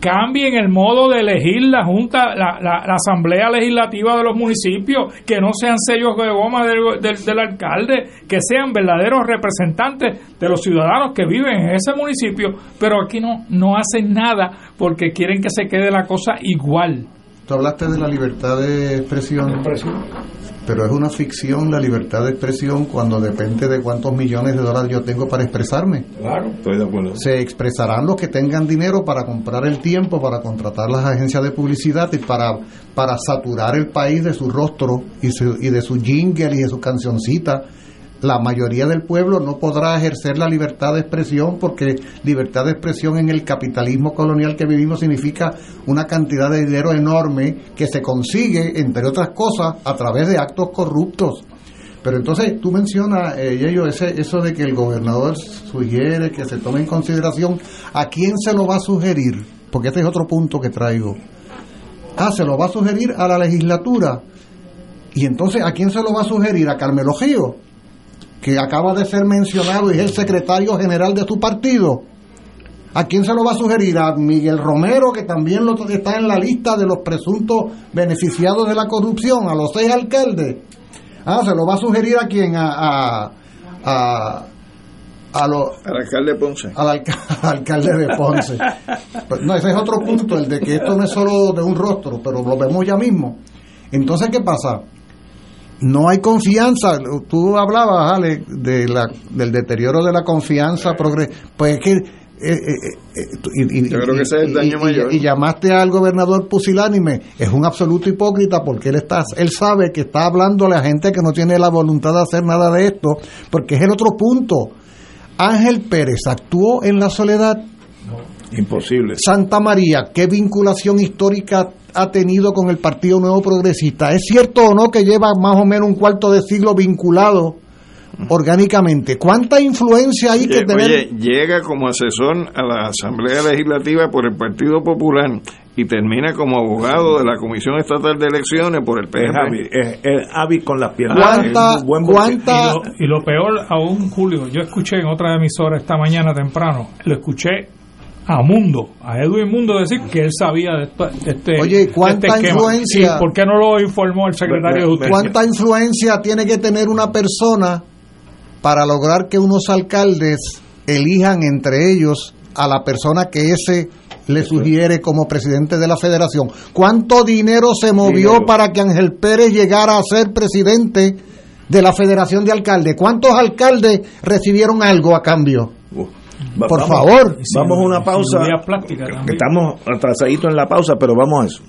cambien el modo de elegir la Junta, la, la, Asamblea Legislativa de los municipios, que no sean sellos de goma del, del, alcalde, que sean verdaderos representantes de los ciudadanos que viven en ese municipio, pero aquí no, no hacen nada porque quieren que se quede la cosa igual. Tú hablaste de la libertad de expresión. Pero es una ficción la libertad de expresión cuando depende de cuántos millones de dólares yo tengo para expresarme. Claro, estoy de acuerdo. Se expresarán los que tengan dinero para comprar el tiempo, para contratar las agencias de publicidad y para, para saturar el país de su rostro y, su, y de su jingle y de su cancioncita la mayoría del pueblo no podrá ejercer la libertad de expresión porque libertad de expresión en el capitalismo colonial que vivimos significa una cantidad de dinero enorme que se consigue, entre otras cosas, a través de actos corruptos. Pero entonces tú mencionas, eh, Yello, ese, eso de que el gobernador sugiere que se tome en consideración, ¿a quién se lo va a sugerir? Porque este es otro punto que traigo. Ah, se lo va a sugerir a la legislatura. Y entonces, ¿a quién se lo va a sugerir? ¿A Carmelo Gío? Que acaba de ser mencionado y es el secretario general de su partido. ¿A quién se lo va a sugerir? A Miguel Romero, que también lo, está en la lista de los presuntos beneficiados de la corrupción, a los seis alcaldes. Ah, se lo va a sugerir a quién? A, a, a, al alcalde Ponce. Al, alcalde de Ponce. Pues, no, ese es otro punto, el de que esto no es solo de un rostro, pero lo vemos ya mismo. Entonces, ¿qué pasa? No hay confianza. Tú hablabas, Ale, de la, del deterioro de la confianza. Pues es que. Eh, eh, eh, y, Yo creo que ese es el daño mayor. Y, llamaste al gobernador Pusilánime. Es un absoluto hipócrita porque él está, él sabe que está hablando a la gente que no tiene la voluntad de hacer nada de esto, porque es el otro punto. Ángel Pérez actuó en la soledad. Imposible. Santa María, ¿qué vinculación histórica ha tenido con el Partido Nuevo Progresista. ¿Es cierto o no que lleva más o menos un cuarto de siglo vinculado orgánicamente? ¿Cuánta influencia hay que tener? Oye, llega como asesor a la Asamblea Legislativa por el Partido Popular y termina como abogado de la Comisión Estatal de Elecciones por el PNP. Es hábil con las piernas. ¿Cuánta, ¿cuánta? Y, lo, peor aún, Julio, yo escuché en otra emisora esta mañana temprano, lo escuché a Mundo, a Edwin Mundo decir que él sabía de, este Oye, ¿cuánta este influencia? ¿Por qué no lo informó el secretario de Justicia? ¿Cuánta influencia tiene que tener una persona para lograr que unos alcaldes elijan entre ellos a la persona que ese le sugiere como presidente de la federación? ¿Cuánto dinero se movió para que Ángel Pérez llegara a ser presidente de la Federación de Alcaldes? ¿Cuántos alcaldes recibieron algo a cambio? Por favor. Vamos a una pausa. Que estamos atrasaditos en la pausa, pero vamos a eso.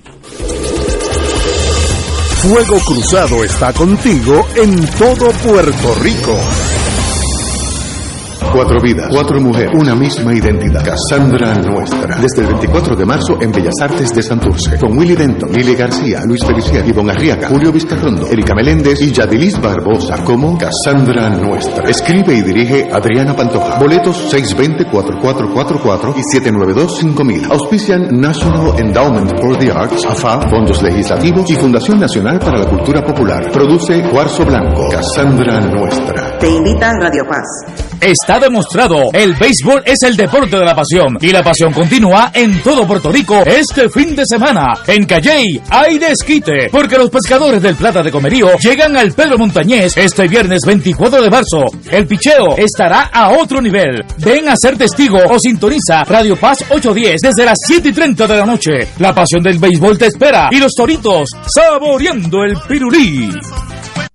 Fuego Cruzado está contigo en todo Puerto Rico. Cuatro vidas, cuatro mujeres, una misma identidad. Cassandra Nuestra. Desde el 24 de marzo en Bellas Artes de Santurce. Con Willy Denton, Lili García, Luis Feliciano, Ivonne Arriaga, Julio Vizcarrondo, Erika Meléndez y Yadilis Barbosa como Cassandra Nuestra. Escribe y dirige Adriana Pantoja. Boletos 620-4444 y 792-5000. Auspician National Endowment for the Arts, AFA, Fondos Legislativos y Fundación Nacional para la Cultura Popular. Produce Cuarzo Blanco. Cassandra Nuestra. Te invita Radio Paz. Está demostrado, el béisbol es el deporte de la pasión y la pasión continúa en todo Puerto Rico este fin de semana. En Calley hay desquite porque los pescadores del Plata de Comerío llegan al Pedro Montañés este viernes 24 de marzo. El picheo estará a otro nivel. Ven a ser testigo o sintoniza Radio Paz 810 desde las 7 y 30 de la noche. La pasión del béisbol te espera y los toritos saboreando el pirulí.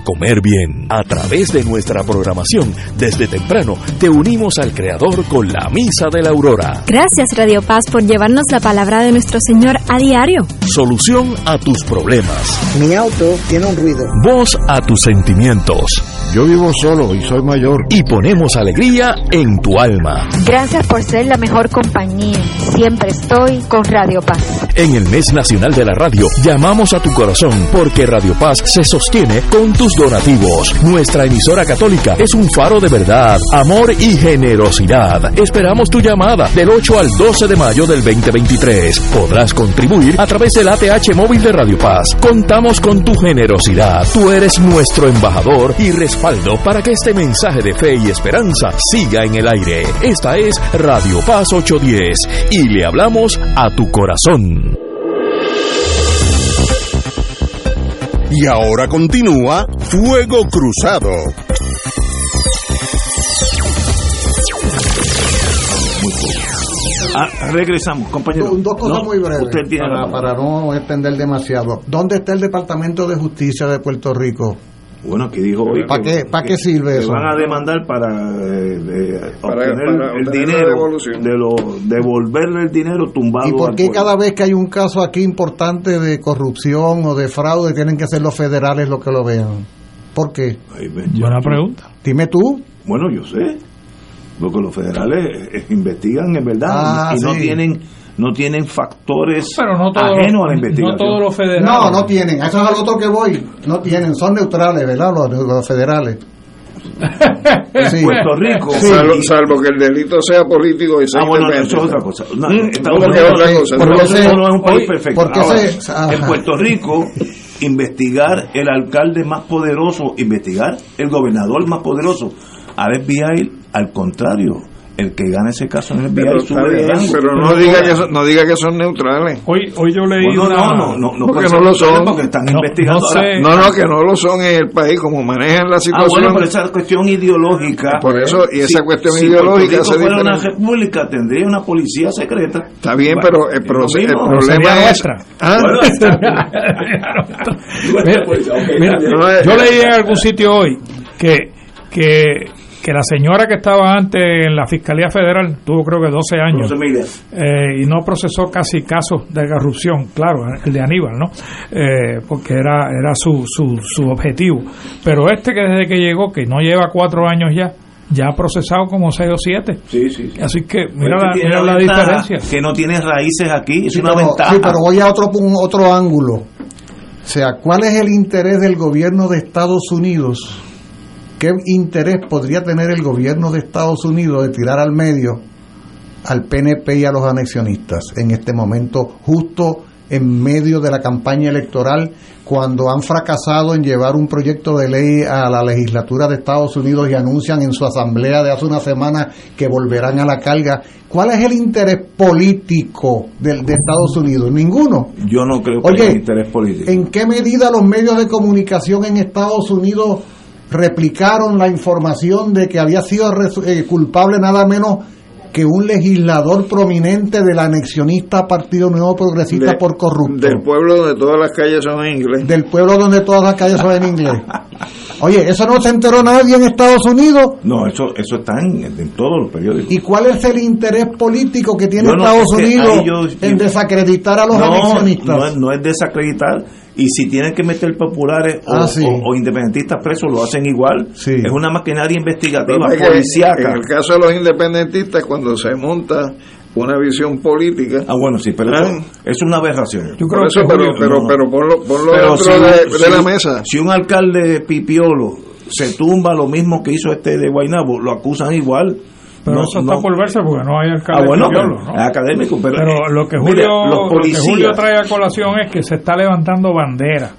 comer bien. A través de nuestra programación, desde temprano, te unimos al Creador con la Misa de la Aurora. Gracias Radio Paz por llevarnos la palabra de nuestro Señor a diario. Solución a tus problemas. Mi auto tiene un ruido. Voz a tus sentimientos. Yo vivo solo y soy mayor. Y ponemos alegría en tu alma. Gracias por ser la mejor compañía. Siempre estoy con Radio Paz. En el mes nacional de la radio, llamamos a tu corazón porque Radio Paz se sostiene con tu donativos. Nuestra emisora católica es un faro de verdad, amor y generosidad. Esperamos tu llamada del 8 al 12 de mayo del 2023. Podrás contribuir a través del ATH móvil de Radio Paz. Contamos con tu generosidad. Tú eres nuestro embajador y respaldo para que este mensaje de fe y esperanza siga en el aire. Esta es Radio Paz 810 y le hablamos a tu corazón. Y ahora continúa Fuego Cruzado. Ah, regresamos, compañero. Dos cosas No, muy breves usted tiene para, para no extender demasiado. ¿Dónde está el Departamento de Justicia de Puerto Rico? Bueno, que dijo hoy. ¿Para que- qué, ¿para qué sirve que eso? van a demandar para eh, eh, Para- obtener para el dinero de lo devolverle el dinero tumbado ¿Y por qué cada vez que hay un caso aquí importante de corrupción o de fraude tienen que ser los federales los que lo vean? ¿Por qué? Buena pregunta. Dime tú. Bueno, yo sé. Porque los federales eh, investigan en verdad Ah, y no sí. tienen no tienen factores Pero no todos, ajenos a la no investigación. todos los federales. No, no tienen. Eso es al otro que voy. No tienen. Son neutrales, ¿verdad? Los, los federales. Sí. Puerto Rico. Sí. Salvo, salvo que el delito sea político y sea Ah, bueno, independiente. eso es otra cosa. No, Estados ¿cómo que Unidos- otra cosa? Puerto Porque Rico se- no es un país perfecto. porque Ahora, se- en Puerto Rico, investigar el alcalde más poderoso, investigar el gobernador más poderoso, al FBI, al contrario, el que gana ese caso en el FBI Pero, sube de bien, rango. pero no diga que son, no diga que son neutrales. Hoy, hoy yo leí Bueno, una... no, no, no, no Porque no lo son. Porque están No, investigando. no sé. No, no, que no lo son en el país, como manejan la Ah, situación. bueno, pero esa cuestión ideológica. Por eso, y esa cuestión si ideológica Rico fuera una república, tendría una policía secreta. Está bien, Bueno, pero el, es lo proce- el problema es. nuestra. ¿Ah? Mira, mira, yo leí en algún sitio hoy que, que, que la señora que estaba antes en la Fiscalía Federal tuvo creo que 12 años eh, y no procesó casi casos de corrupción, claro, el de Aníbal, ¿no? Eh, porque era, era su, su, su objetivo. Pero este que desde que llegó, que no lleva cuatro años ya, ya ha procesado como seis o siete. Sí, sí. Así que mira, Este la, tiene mira la diferencia. Que no tiene raíces aquí, es Sí, una pero, ventaja. sí, pero voy a otro, pun- otro ángulo. O sea, ¿cuál es el interés del gobierno de Estados Unidos? ¿Qué interés podría tener el gobierno de Estados Unidos de tirar al medio al PNP y a los anexionistas en este momento, justo en medio de la campaña electoral, cuando han fracasado en llevar un proyecto de ley a la legislatura de Estados Unidos y anuncian en su asamblea de hace una semana que volverán a la carga? ¿Cuál es el interés político del- de, Estados Unidos? Ninguno. Yo no creo que Oye, haya interés político. ¿En qué medida los medios de comunicación en Estados Unidos replicaron la información de que había sido eh, culpable nada menos que un legislador prominente del anexionista Partido Nuevo Progresista De- por corrupto? Del pueblo donde todas las calles son en inglés. Del pueblo donde todas las calles son en inglés. Oye, eso no se enteró nadie en Estados Unidos. No, eso, eso está en, en todos los periódicos. ¿Y cuál es el interés político que tiene no- Estados es que Unidos yo- en desacreditar a los no, anexionistas? no, es- no es desacreditar. Y si tienen que meter populares o, Ah, sí. o- o independentistas presos, lo hacen igual. Es una maquinaria investigativa, policíaca. En el caso de los independentistas, cuando se monta una visión política. Ah, bueno, sí, pero eso, es una aberración. Yo creo Por eso, que- pero- pero- pero ponlo- ponlo Pero dentro de- de la mesa. Si un alcalde pipiolo se tumba lo mismo que hizo este de Guaynabo, lo acusan igual. Pero No, eso está no. por verse porque no hay alcalde Ah, bueno, Pipiolo, pero ¿no? es académico, pero, Pero lo que mire, Julio, los lo que policías- Julio trae a colación es que se está levantando bandera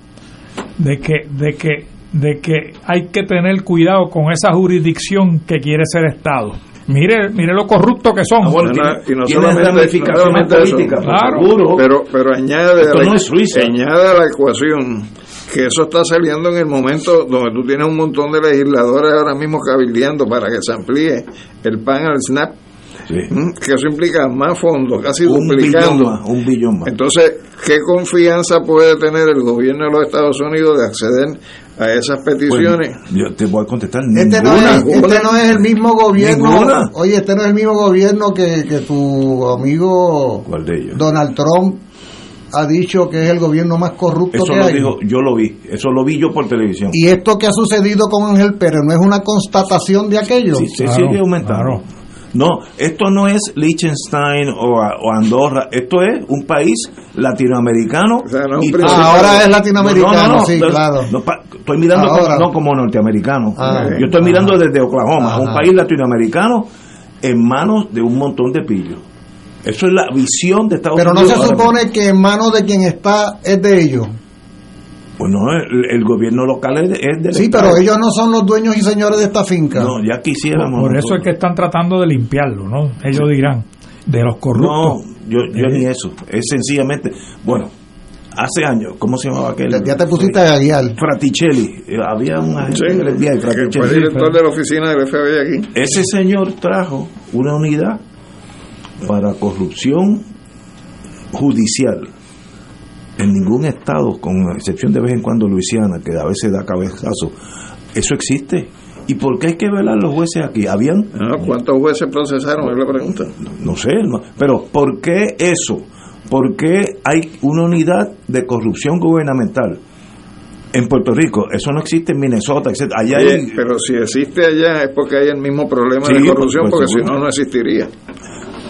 de que, de que, de que hay que tener cuidado con esa jurisdicción que quiere ser Estado. Mire, mire lo corrupto que son. y no solamente, no solamente eso, claro. pero, pero añade, Esto a la, no es Suiza. añade a la ecuación que eso está saliendo en el momento donde tú tienes un montón de legisladores ahora mismo cabildeando para que se amplíe el PAN al SNAP. Que eso implica más fondos, casi un duplicando. billón más, un billón más. Entonces, ¿qué confianza puede tener el gobierno de los Estados Unidos de acceder a esas peticiones? Pues, yo te voy a contestar. Este no, ninguna. es, este no es el mismo gobierno. Ninguna. Oye, este no es el mismo gobierno que, que tu amigo ¿Cuál de ellos? Donald Trump ha dicho que es el gobierno más corrupto Eso que lo hay. dijo, yo lo vi, eso lo vi yo por televisión. Y esto que ha sucedido con Ángel Pérez no es una constatación de aquello. Sí, se sigue aumentando. No, esto no es Liechtenstein o, o Andorra, esto es un país latinoamericano. y- Ah, ahora es latinoamericano, sí, pero- claro. no, pa- estoy mirando como- no como norteamericano. Ah, Yo estoy mirando desde Oklahoma, un país latinoamericano en manos de un montón de pillos. Eso es la visión de Estados Pero no Unidos. se supone que en manos de quien está es de ellos. Pues no, el, el gobierno local es, es del Sí, Estado. pero ellos no son los dueños y señores de esta finca. No, ya quisiéramos. Por eso es que están tratando de limpiarlo, ¿no? Ellos dirán, de los No, corruptos. yo, yo Eh. ni eso. Es sencillamente. Bueno, hace años, ¿cómo se llamaba aquel? Ya te pusiste a guiar. Fraticelli. Eh, Había un agente Sí, del FBI, Fraticelli. director de la oficina del FBI aquí. Ese señor trajo una unidad para corrupción judicial. En ningún estado, con excepción de vez en cuando Luisiana, que a veces da cabezazo, eso existe. ¿Y por qué hay que velar los jueces aquí? ¿Habían? Ah, ¿Cuántos jueces procesaron? Es la pregunta. No sé, no- pero ¿por qué eso? ¿Por qué hay una unidad de corrupción gubernamental en Puerto Rico? Eso no existe en Minnesota, etc. Allá hay, pero si existe allá es porque hay el mismo problema Sí, de corrupción, pues, porque si no, no existiría.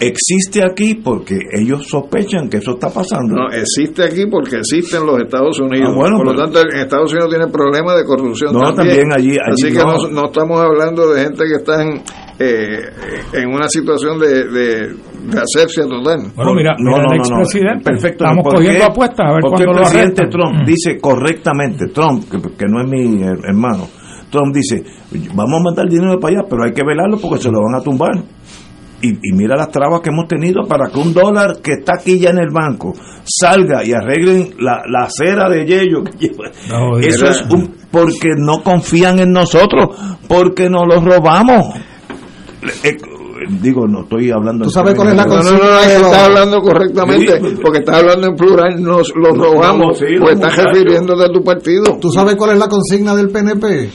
Existe aquí porque ellos sospechan que eso está pasando. No, existe aquí porque existe en los Estados Unidos. Ah, bueno, Por lo tanto, en Estados Unidos tiene problemas de corrupción No, también allí- allí Así que no. estamos hablando de gente que están eh, en una situación de, de, de asepsia total. Bueno, mira, No, mira no, el no, no. expresidente. Perfecto. Estamos ¿Por cogiendo qué? apuestas a ver Porque cuándo el lo presidente. Trump Mm. dice correctamente, Trump, que, que no es mi her- hermano, Trump dice, vamos a mandar dinero para allá, pero hay que velarlo porque se lo van a tumbar. Y, y mira las trabas que hemos tenido para que un dólar que está aquí ya en el banco salga y arreglen la, la acera de yello. No, Eso es un, porque no confían en nosotros, porque nos los robamos. Eh, digo, no estoy hablando... ¿Tú sabes cuál es la No, no, no, es que Pero- está hablando correctamente, Sí. porque está hablando en plural, nos lo No, robamos, no, sí, pues estás muchachos. refiriéndote a tu partido. ¿Tú sabes cuál es la consigna del PNP?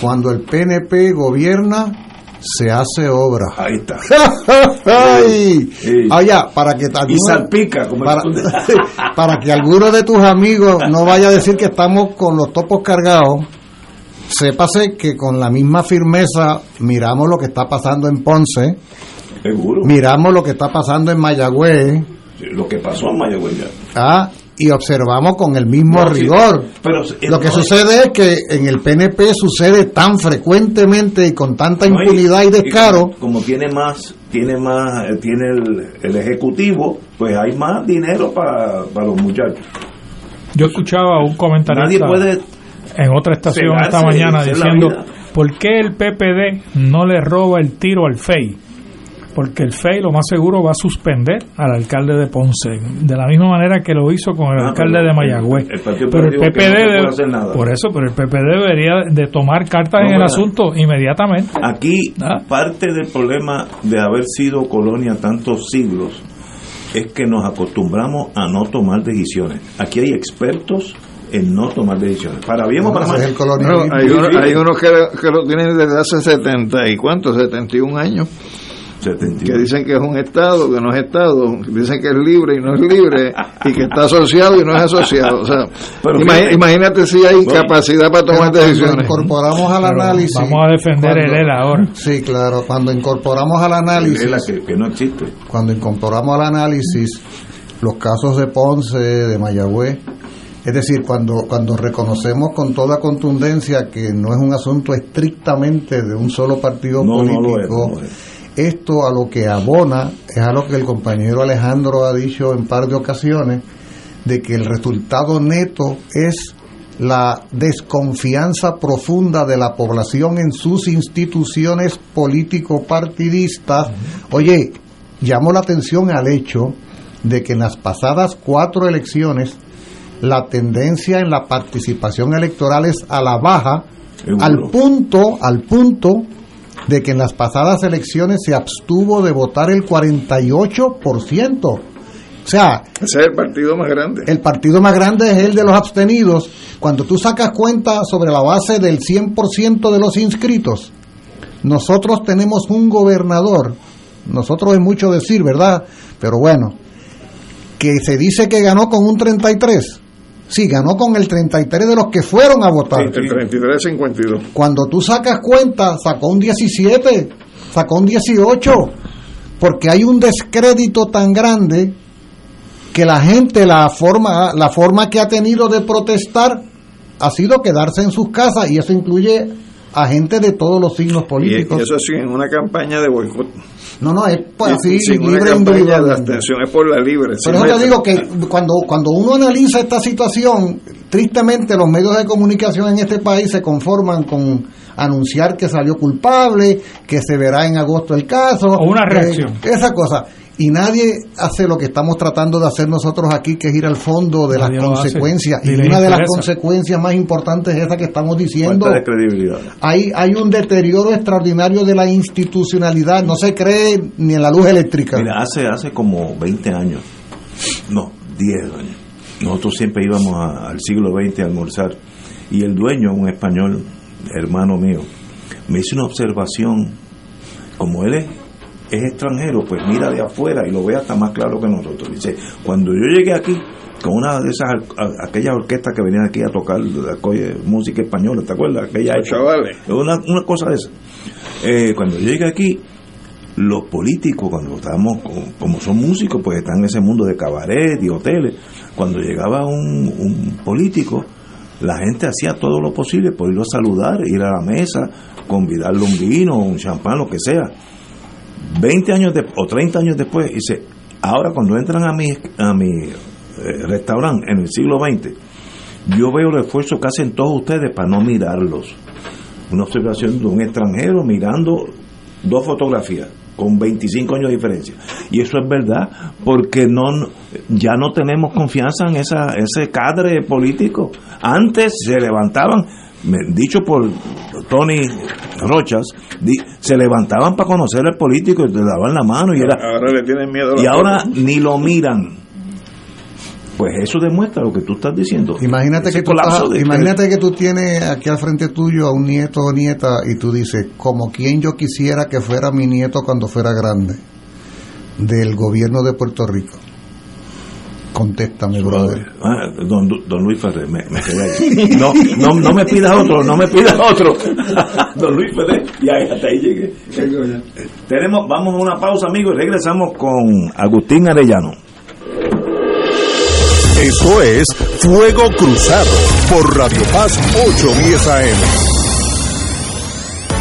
Cuando el PNP gobierna, se hace obra. Ahí está. Ay, Sí. Ah, ya, para que Y salpica, como para, para que alguno de tus amigos no vaya a decir que estamos con los topos cargados, sépase que con la misma firmeza miramos lo que está pasando en Ponce, Seguro. miramos lo que está pasando en Mayagüez, Lo que pasó en Mayagüez ya. ¿ah? Y observamos con el mismo No, sí, rigor. pero Lo que no, sucede es que en el PNP sucede tan frecuentemente y con tanta no, impunidad y descaro. como, como tiene más, tiene más, eh, tiene el, el ejecutivo, pues hay más dinero para, para los muchachos. Yo escuchaba un comentarista Nadie puede en otra estación esta mañana diciendo. ¿por qué el PPD no le roba el tiro al FEI? Porque el FEI lo más seguro va a suspender al alcalde de Ponce, de la misma manera que lo hizo con el Ah, alcalde de Mayagüez. el Partido pero el PPD no debe- hacer nada. por eso, pero el PPD debería de tomar cartas No, en el asunto inmediatamente. Aquí Ah. parte del problema de haber sido colonia tantos siglos es que nos acostumbramos a no tomar decisiones. Aquí hay expertos en no tomar decisiones. Para bien o para mal. hay, uno- hay unos que, que lo tienen desde hace 70 y cuántos, 71 años, 71. que dicen que es un Estado, que no es Estado, dicen que es libre y no es libre, y que está asociado y no es asociado. O sea, Pero imagi- fíjate. imagínate si hay incapacidad para tomar Cuando decisiones. incorporamos al Pero análisis. vamos a defender cuando- el ELA ahora. Sí, claro. Cuando incorporamos al análisis. Es la que, que no existe. cuando incorporamos al análisis los casos de Ponce, de Mayagüez, es decir, cuando, cuando reconocemos con toda contundencia que no es un asunto estrictamente de un solo partido No, no político, lo es, no lo es. Esto a lo que abona es a lo que el compañero Alejandro ha dicho en par de ocasiones, de que el resultado neto es la desconfianza profunda de la población en sus instituciones político-partidistas. Oye, llamo la atención al hecho de que en las pasadas cuatro elecciones la tendencia en la participación electoral es a la baja, Seguro. al punto, al punto de que en las pasadas elecciones se abstuvo de votar el 48%. O sea, Ese es el partido más grande. el partido más grande es el de los abstenidos. Cuando tú sacas cuenta sobre la base del 100% de los inscritos, nosotros tenemos un gobernador, nosotros es mucho decir, ¿verdad? Pero bueno, que se dice que ganó con un 33. Sí, ganó con el 33 de los que fueron a votar. El 33-52. Cuando tú sacas cuenta, sacó un 17. O sacó un 18, porque hay un descrédito tan grande que la gente, la forma, la forma que ha tenido de protestar ha sido quedarse en sus casas y eso incluye a gente de todos los signos políticos. Y eso sí, en una campaña de boicot. No, no, es pues, así, sin una libre campaña de abstención, es por la libre. Por eso te digo que cuando, cuando uno analiza esta situación, tristemente los medios de comunicación en este país se conforman con anunciar que salió culpable, que se verá en agosto el caso. O una eh, reacción. esa cosa. Y nadie hace lo que estamos tratando de hacer nosotros aquí, que es ir al fondo de Nadie las consecuencias. Y una de las consecuencias más importantes es esa que estamos diciendo. Falta de credibilidad. Hay, hay un deterioro extraordinario de la institucionalidad. No se cree ni en la luz eléctrica. Mira, hace, hace como 20 años, no, 10 años, nosotros siempre íbamos a- al siglo XX a almorzar y el dueño, un español, hermano mío, me hizo una observación, como él es, es extranjero, pues mira de afuera y lo ve hasta más claro que nosotros. Dice, cuando yo llegué aquí, con una de esas, aquellas orquestas que venían aquí a tocar música española, ¿te acuerdas? Aquella. Una, una cosa de esa. Eh, cuando yo llegué aquí, los políticos, cuando estábamos, como, como son músicos, pues están en ese mundo de cabaret y hoteles. Cuando llegaba un, un político, la gente hacía todo lo posible por irlo a saludar, ir a la mesa, convidarle un vino, un champán, lo que sea. 20 años de- o 30 años después, dice, ahora cuando entran a mi, a mi eh, restaurante en el siglo XX, yo veo el esfuerzo que hacen todos ustedes para no mirarlos. Una observación de un extranjero mirando dos fotografías con 25 años de diferencia. Y eso es verdad, porque no ya no tenemos confianza en esa, ese cadre político. Antes se levantaban, dicho por Tony Rochas, di- se levantaban para conocer al político y le daban la mano y era Ahora le tienen miedo a la y ahora ni lo miran. Pues eso demuestra lo que tú estás diciendo. Imagínate Ese que, tú colapso estás- de- imagínate que tú tienes aquí al frente tuyo a un nieto o nieta y tú dices, como quien yo quisiera que fuera mi nieto cuando fuera grande, del gobierno de Puerto Rico. Contéstame, brother. Ah, don, don Luis Ferrer, me, me quedé ahí. No, no, no me pidas otro, no me pidas otro. don Luis Ferrer, y ahí, hasta ahí llegué. Tenemos, vamos a una pausa, amigos, y regresamos con Agustín Arellano. Esto es Fuego Cruzado por Radio Paz 810 AM.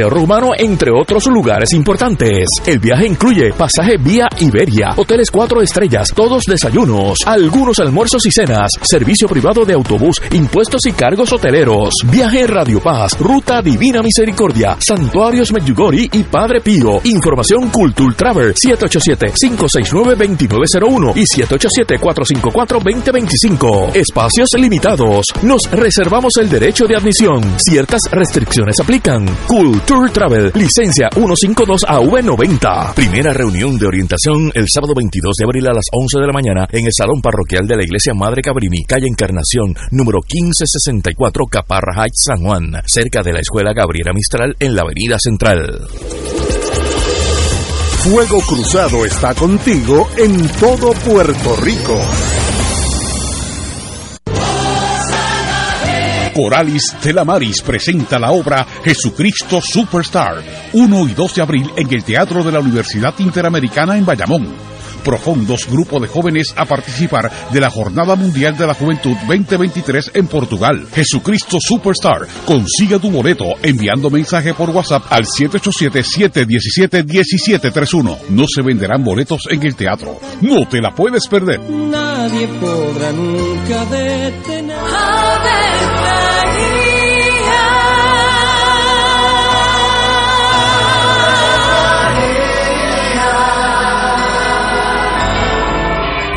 Romano, entre otros lugares importantes. El viaje incluye pasaje vía Iberia, hoteles cuatro estrellas, todos desayunos, algunos almuerzos y cenas, servicio privado de autobús, impuestos y cargos hoteleros. Viaje Radio Paz, Ruta Divina Misericordia, Santuarios Medjugorje y Padre Pío. Información Cultul Travel 787-569-2901 y 787-454-2025. Espacios limitados. Nos reservamos el derecho de admisión. Ciertas restricciones aplican. Culture Travel, licencia 152AV90. Primera reunión de orientación el sábado 22 de abril a las 11 de la mañana en el Salón Parroquial de la Iglesia Madre Cabrini, calle Encarnación, número 1564, Caparra Heights, San Juan, cerca de la Escuela Gabriela Mistral en la Avenida Central. Fuego Cruzado está contigo en todo Puerto Rico. Coralis de la Maris presenta la obra Jesucristo Superstar, 1 y 2 de abril en el Teatro de la Universidad Interamericana en Bayamón. Profundos grupo de jóvenes a participar de la Jornada Mundial de la Juventud 2023 en Portugal. Jesucristo Superstar. Consiga tu boleto enviando mensaje por WhatsApp al 787-717-1731. No se venderán boletos en el teatro. No te la puedes perder. Nadie podrá nunca detener.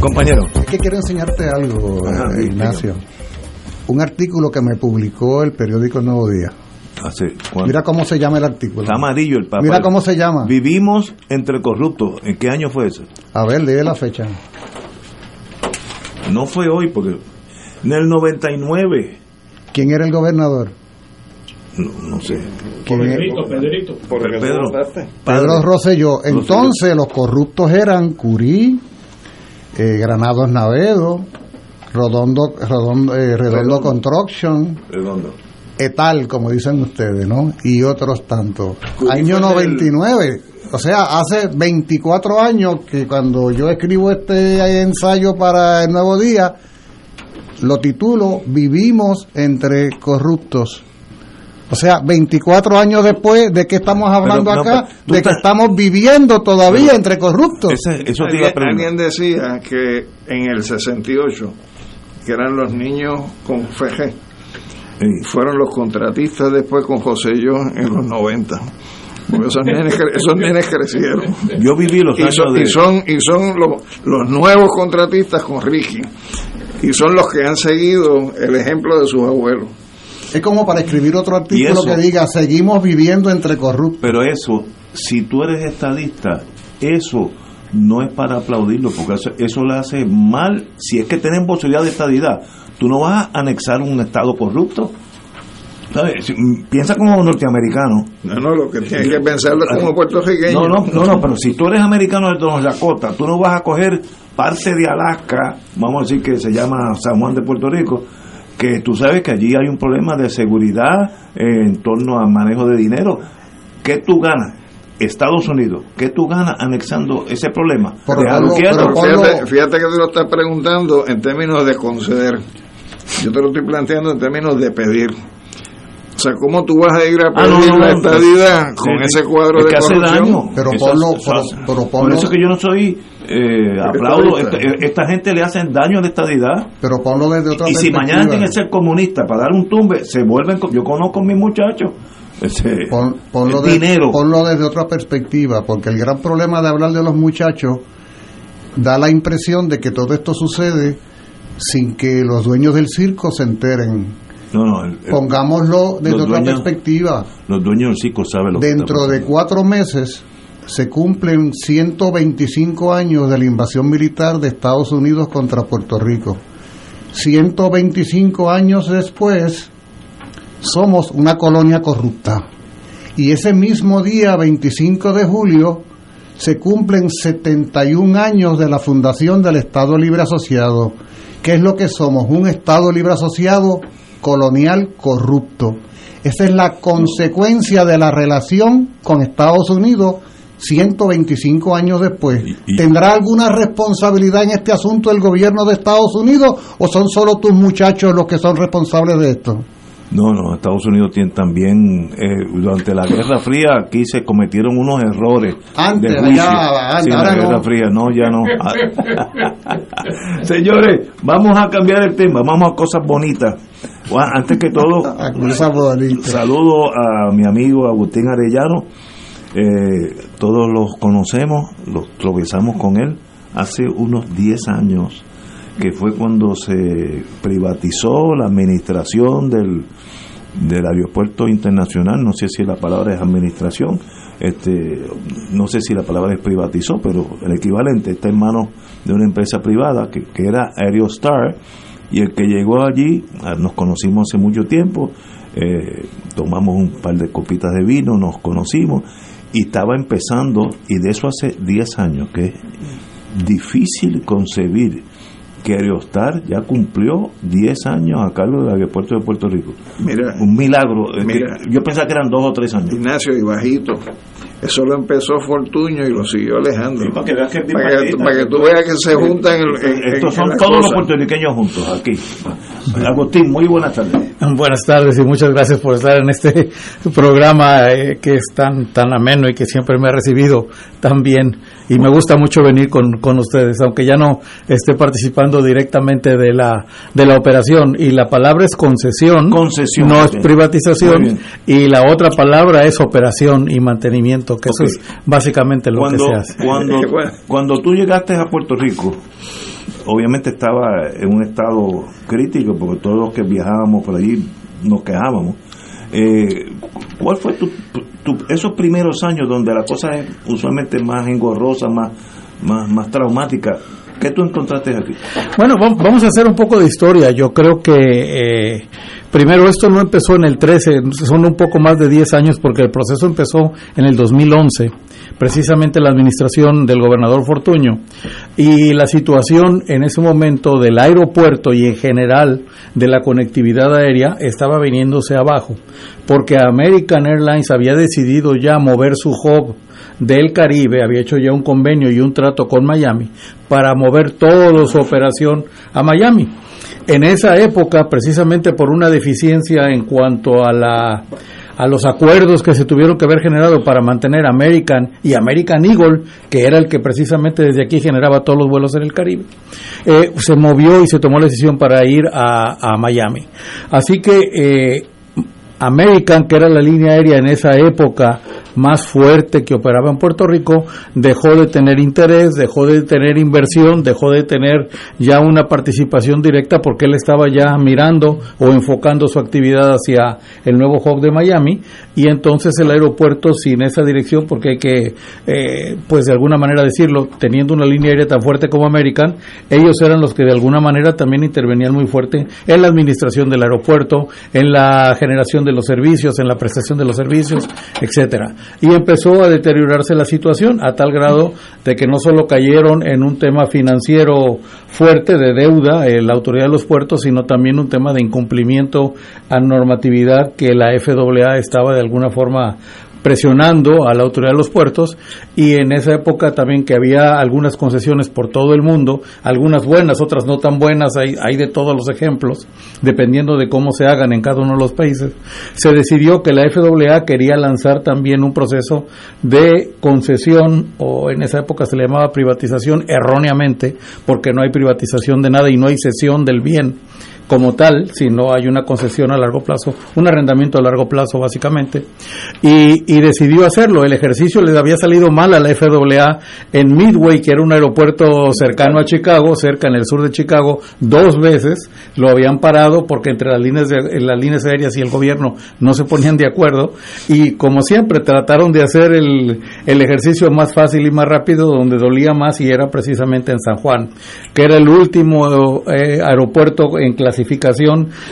Compañero. Es que quiero enseñarte algo, eh, Ignacio. Un artículo que me publicó el periódico El Nuevo Día. Mira cómo se llama el artículo. Está amarillo el papel. Mira cómo se llama. Vivimos entre corruptos. ¿En qué año fue eso? A ver, lee la fecha. No fue hoy, porque en el 99. ¿Quién era el gobernador? No, no sé. Pedrito, Pedrito. Pedro. Pedro Rosselló. Entonces los corruptos eran Curí, eh, Granados Navedo, Rodondo, Redondo, eh, Redondo Construction, Redondo. Etal, como dicen ustedes, ¿no? Y otros tantos. Año fue del- 99. O sea, hace 24 años que cuando yo escribo este ensayo para el Nuevo Día, lo titulo Vivimos entre corruptos. O sea, 24 años después, ¿de qué estamos hablando Pero, no, acá? de que estamos viviendo todavía entre corruptos. eso te iba a alguien, decía que en el 68, que eran los niños con FG, fueron los contratistas después con José y yo en los 90. Porque esos nenes, cre- esos nenes crecieron. Yo viví los y años son, de- y son, y son los, los nuevos contratistas con Ricky. Y son los que han seguido el ejemplo de sus abuelos. Es como para escribir otro artículo eso- que diga, seguimos viviendo entre corruptos. Pero eso, si tú eres estadista, eso no es para aplaudirlo, porque eso, eso le hace mal. Si es que tienen posibilidad de estadidad, tú no vas a anexar un Estado corrupto. ¿Sabes? Si- mm, Piensa como norteamericano. No, no, lo que tienes que pensarlo es como puertorriqueño. No, no, no, no, pero si tú eres americano de North Dakota, tú no vas a coger parte de Alaska, vamos a decir que se llama San Juan de Puerto Rico, que tú sabes que allí hay un problema de seguridad eh, en torno al manejo de dinero. ¿Qué tú ganas? Estados Unidos, ¿qué tú ganas anexando ese problema? Pero, pero fíjate, fíjate que tú lo estás preguntando en términos de conceder. Yo te lo estoy planteando en términos de pedir. O sea, ¿cómo tú vas a ir a Ah, no, pedir no, la no, estadidad con sí. ese cuadro Es de que hace corrupción? daño. Pero eso pero- hace- Por eso que yo no soy eh, aplaudo. Esta, esta gente le hacen daño a la estadidad. Pero ponlo desde otra Y si mañana tienen que ser comunistas para dar un tumbe, se vuelven. Yo conozco a mis muchachos. Ese, Pon- ponlo, de- dinero. ponlo desde otra perspectiva, porque el gran problema de hablar de los muchachos da la impresión de que todo esto sucede sin que los dueños del circo se enteren. No, no, el- el- Pongámoslo desde otra dueños- perspectiva. Los dueños del circo saben lo que Dentro de cuatro meses se cumplen 125 años de la invasión militar de Estados Unidos contra Puerto Rico. 125 años después, somos una colonia corrupta. Y ese mismo día, 25 de julio, se cumplen 71 años de la fundación del Estado Libre Asociado. ¿Qué es lo que somos? Un Estado Libre Asociado colonial corrupto. Esa es la consecuencia de la relación con Estados Unidos 125 años después. ¿Tendrá alguna responsabilidad en este asunto el gobierno de Estados Unidos o son solo tus muchachos los que son responsables de esto? No, no, Estados Unidos tiene también, eh, durante la Guerra Fría aquí se cometieron unos errores. Antes, de juicio. allá, antes, Sí, ahora la Guerra no. Fría, no, ya no. Señores, vamos a cambiar el tema, vamos a cosas bonitas. Bueno, Antes que todo, saludo a mi amigo Agustín Arellano. Eh, todos los conocemos, los tropezamos con él hace unos 10 años, que fue cuando se privatizó la administración del, del aeropuerto internacional, no sé si la palabra es administración, este, no sé si la palabra es privatizó, pero el equivalente está en manos de una empresa privada que, que era Aerostar, y el que llegó allí, ah, nos conocimos hace mucho tiempo, eh, tomamos un par de copitas de vino, nos conocimos, y estaba empezando, y de eso hace 10 años, que es difícil concebir que Aerostar ya cumplió 10 años a cargo del aeropuerto de Puerto Rico. Mira, un milagro. Mira. yo pensaba que eran dos o tres años. Ignacio y bajito. Eso lo empezó Fortuño y lo siguió Alejandro. para que veas que es para, que, para que tú veas que se juntan en, Estos en son todos los puertorriqueños juntos aquí. Agustín, muy buenas tardes. Buenas tardes y muchas gracias por estar en este programa eh, que es tan tan ameno y que siempre me ha recibido tan bien. Y me gusta mucho venir con, con ustedes, aunque ya no esté participando directamente de la de la operación. Y la palabra es concesión, Concesión, no es privatización. Y la otra palabra es operación y mantenimiento, que eso es básicamente lo Cuando, que se hace. cuando, cuando tú llegaste a Puerto Rico, obviamente estaba en un estado crítico, porque todos los que viajábamos por allí nos quejábamos. Eh, ¿Cuál fue tu, tu- esos primeros años donde la cosa es usualmente más engorrosa, más, más, más traumática? ¿Qué tú encontraste aquí? Bueno, vam- vamos a hacer un poco de historia. Yo creo que eh, primero esto no empezó en el 13, son un poco más de 10 años porque el proceso empezó en el 2011, precisamente la administración del gobernador Fortuño. Y la situación en ese momento del aeropuerto y en general de la conectividad aérea estaba viniéndose abajo, porque American Airlines había decidido ya mover su hub del Caribe, había hecho ya un convenio y un trato con Miami para mover toda su operación a Miami. En esa época, precisamente por una deficiencia en cuanto a la a los acuerdos que se tuvieron que haber generado para mantener American y American Eagle, que era el que precisamente desde aquí generaba todos los vuelos en el Caribe, eh, se movió y se tomó la decisión para ir a, a Miami. Así que eh, American, que era la línea aérea en esa época más fuerte que operaba en Puerto Rico, dejó de tener interés, dejó de tener inversión, dejó de tener ya una participación directa porque él estaba ya mirando o enfocando su actividad hacia el nuevo hub de Miami y entonces el aeropuerto sin esa dirección, porque hay que, eh, pues de alguna manera decirlo, teniendo una línea aérea tan fuerte como American, ellos eran los que de alguna manera también intervenían muy fuerte en la administración del aeropuerto, en la generación de los servicios, en la prestación de los servicios, etcétera. Y empezó a deteriorarse la situación a tal grado de que no solo cayeron en un tema financiero fuerte de deuda eh, la autoridad de los puertos, sino también un tema de incumplimiento a normatividad que la FAA estaba de alguna forma presionando a la autoridad de los puertos y en esa época también que había algunas concesiones por todo el mundo, algunas buenas, otras no tan buenas, hay, hay de todos los ejemplos, dependiendo de cómo se hagan en cada uno de los países, se decidió que la FAA quería lanzar también un proceso de concesión, o en esa época se le llamaba privatización erróneamente, porque no hay privatización de nada y no hay cesión del bien como tal, si no hay una concesión a largo plazo, un arrendamiento a largo plazo básicamente, y, decidió hacerlo. El ejercicio le había salido mal a la FAA en Midway, que era un aeropuerto cercano a Chicago, cerca en el sur de Chicago, dos veces lo habían parado porque entre las líneas, de, las líneas aéreas y el gobierno no se ponían de acuerdo y como siempre trataron de hacer el, el ejercicio más fácil y más rápido donde dolía más y era precisamente en San Juan, que era el último eh, aeropuerto en clasificación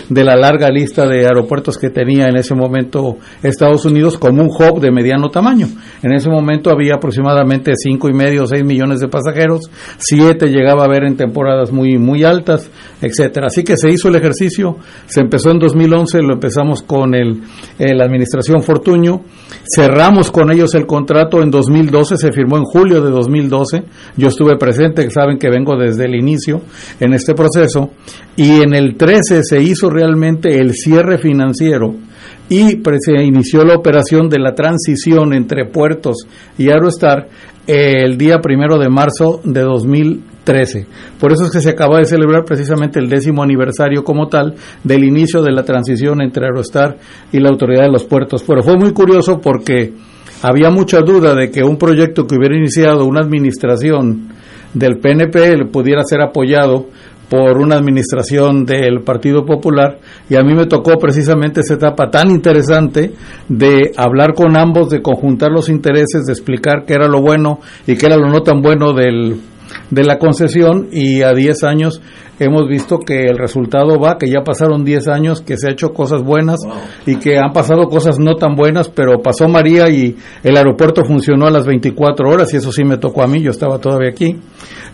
de la larga lista de aeropuertos que tenía en ese momento Estados Unidos como un hub de mediano tamaño. En ese momento había aproximadamente cinco y medio seis millones de pasajeros, siete llegaba a haber en temporadas muy muy altas, etcétera. Así que se hizo el ejercicio, se empezó en 2011, lo empezamos con el, eh, la administración Fortuño, cerramos con ellos el contrato en 2012, se firmó en julio de 2012, yo estuve presente, saben que vengo desde el inicio en este proceso, y en el 13 se hizo realmente el cierre financiero y se inició la operación de la transición entre puertos y Aerostar el día primero de marzo de 2013. Por eso es que se acaba de celebrar precisamente el décimo aniversario como tal del inicio de la transición entre Aerostar y la autoridad de los puertos. Pero fue muy curioso porque había mucha duda de que un proyecto que hubiera iniciado una administración del PNP pudiera ser apoyado por una administración del Partido Popular y a mí me tocó precisamente esa etapa tan interesante de hablar con ambos, de conjuntar los intereses, de explicar qué era lo bueno y qué era lo no tan bueno del, de la concesión y a 10 años hemos visto que el resultado va, que ya pasaron 10 años, que se ha hecho cosas buenas y que han pasado cosas no tan buenas, pero pasó María y el aeropuerto funcionó a las 24 horas y eso sí me tocó a mí, yo estaba todavía aquí.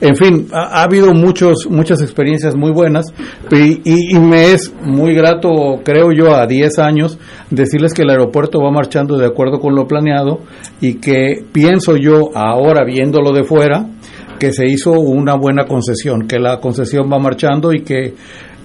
En fin, ha, ha habido muchos, muchas experiencias muy buenas y, y, y, me es muy grato, creo yo, a 10 años decirles que el aeropuerto va marchando de acuerdo con lo planeado y que pienso yo ahora viéndolo de fuera, que se hizo una buena concesión, que la concesión va marchando y que eh,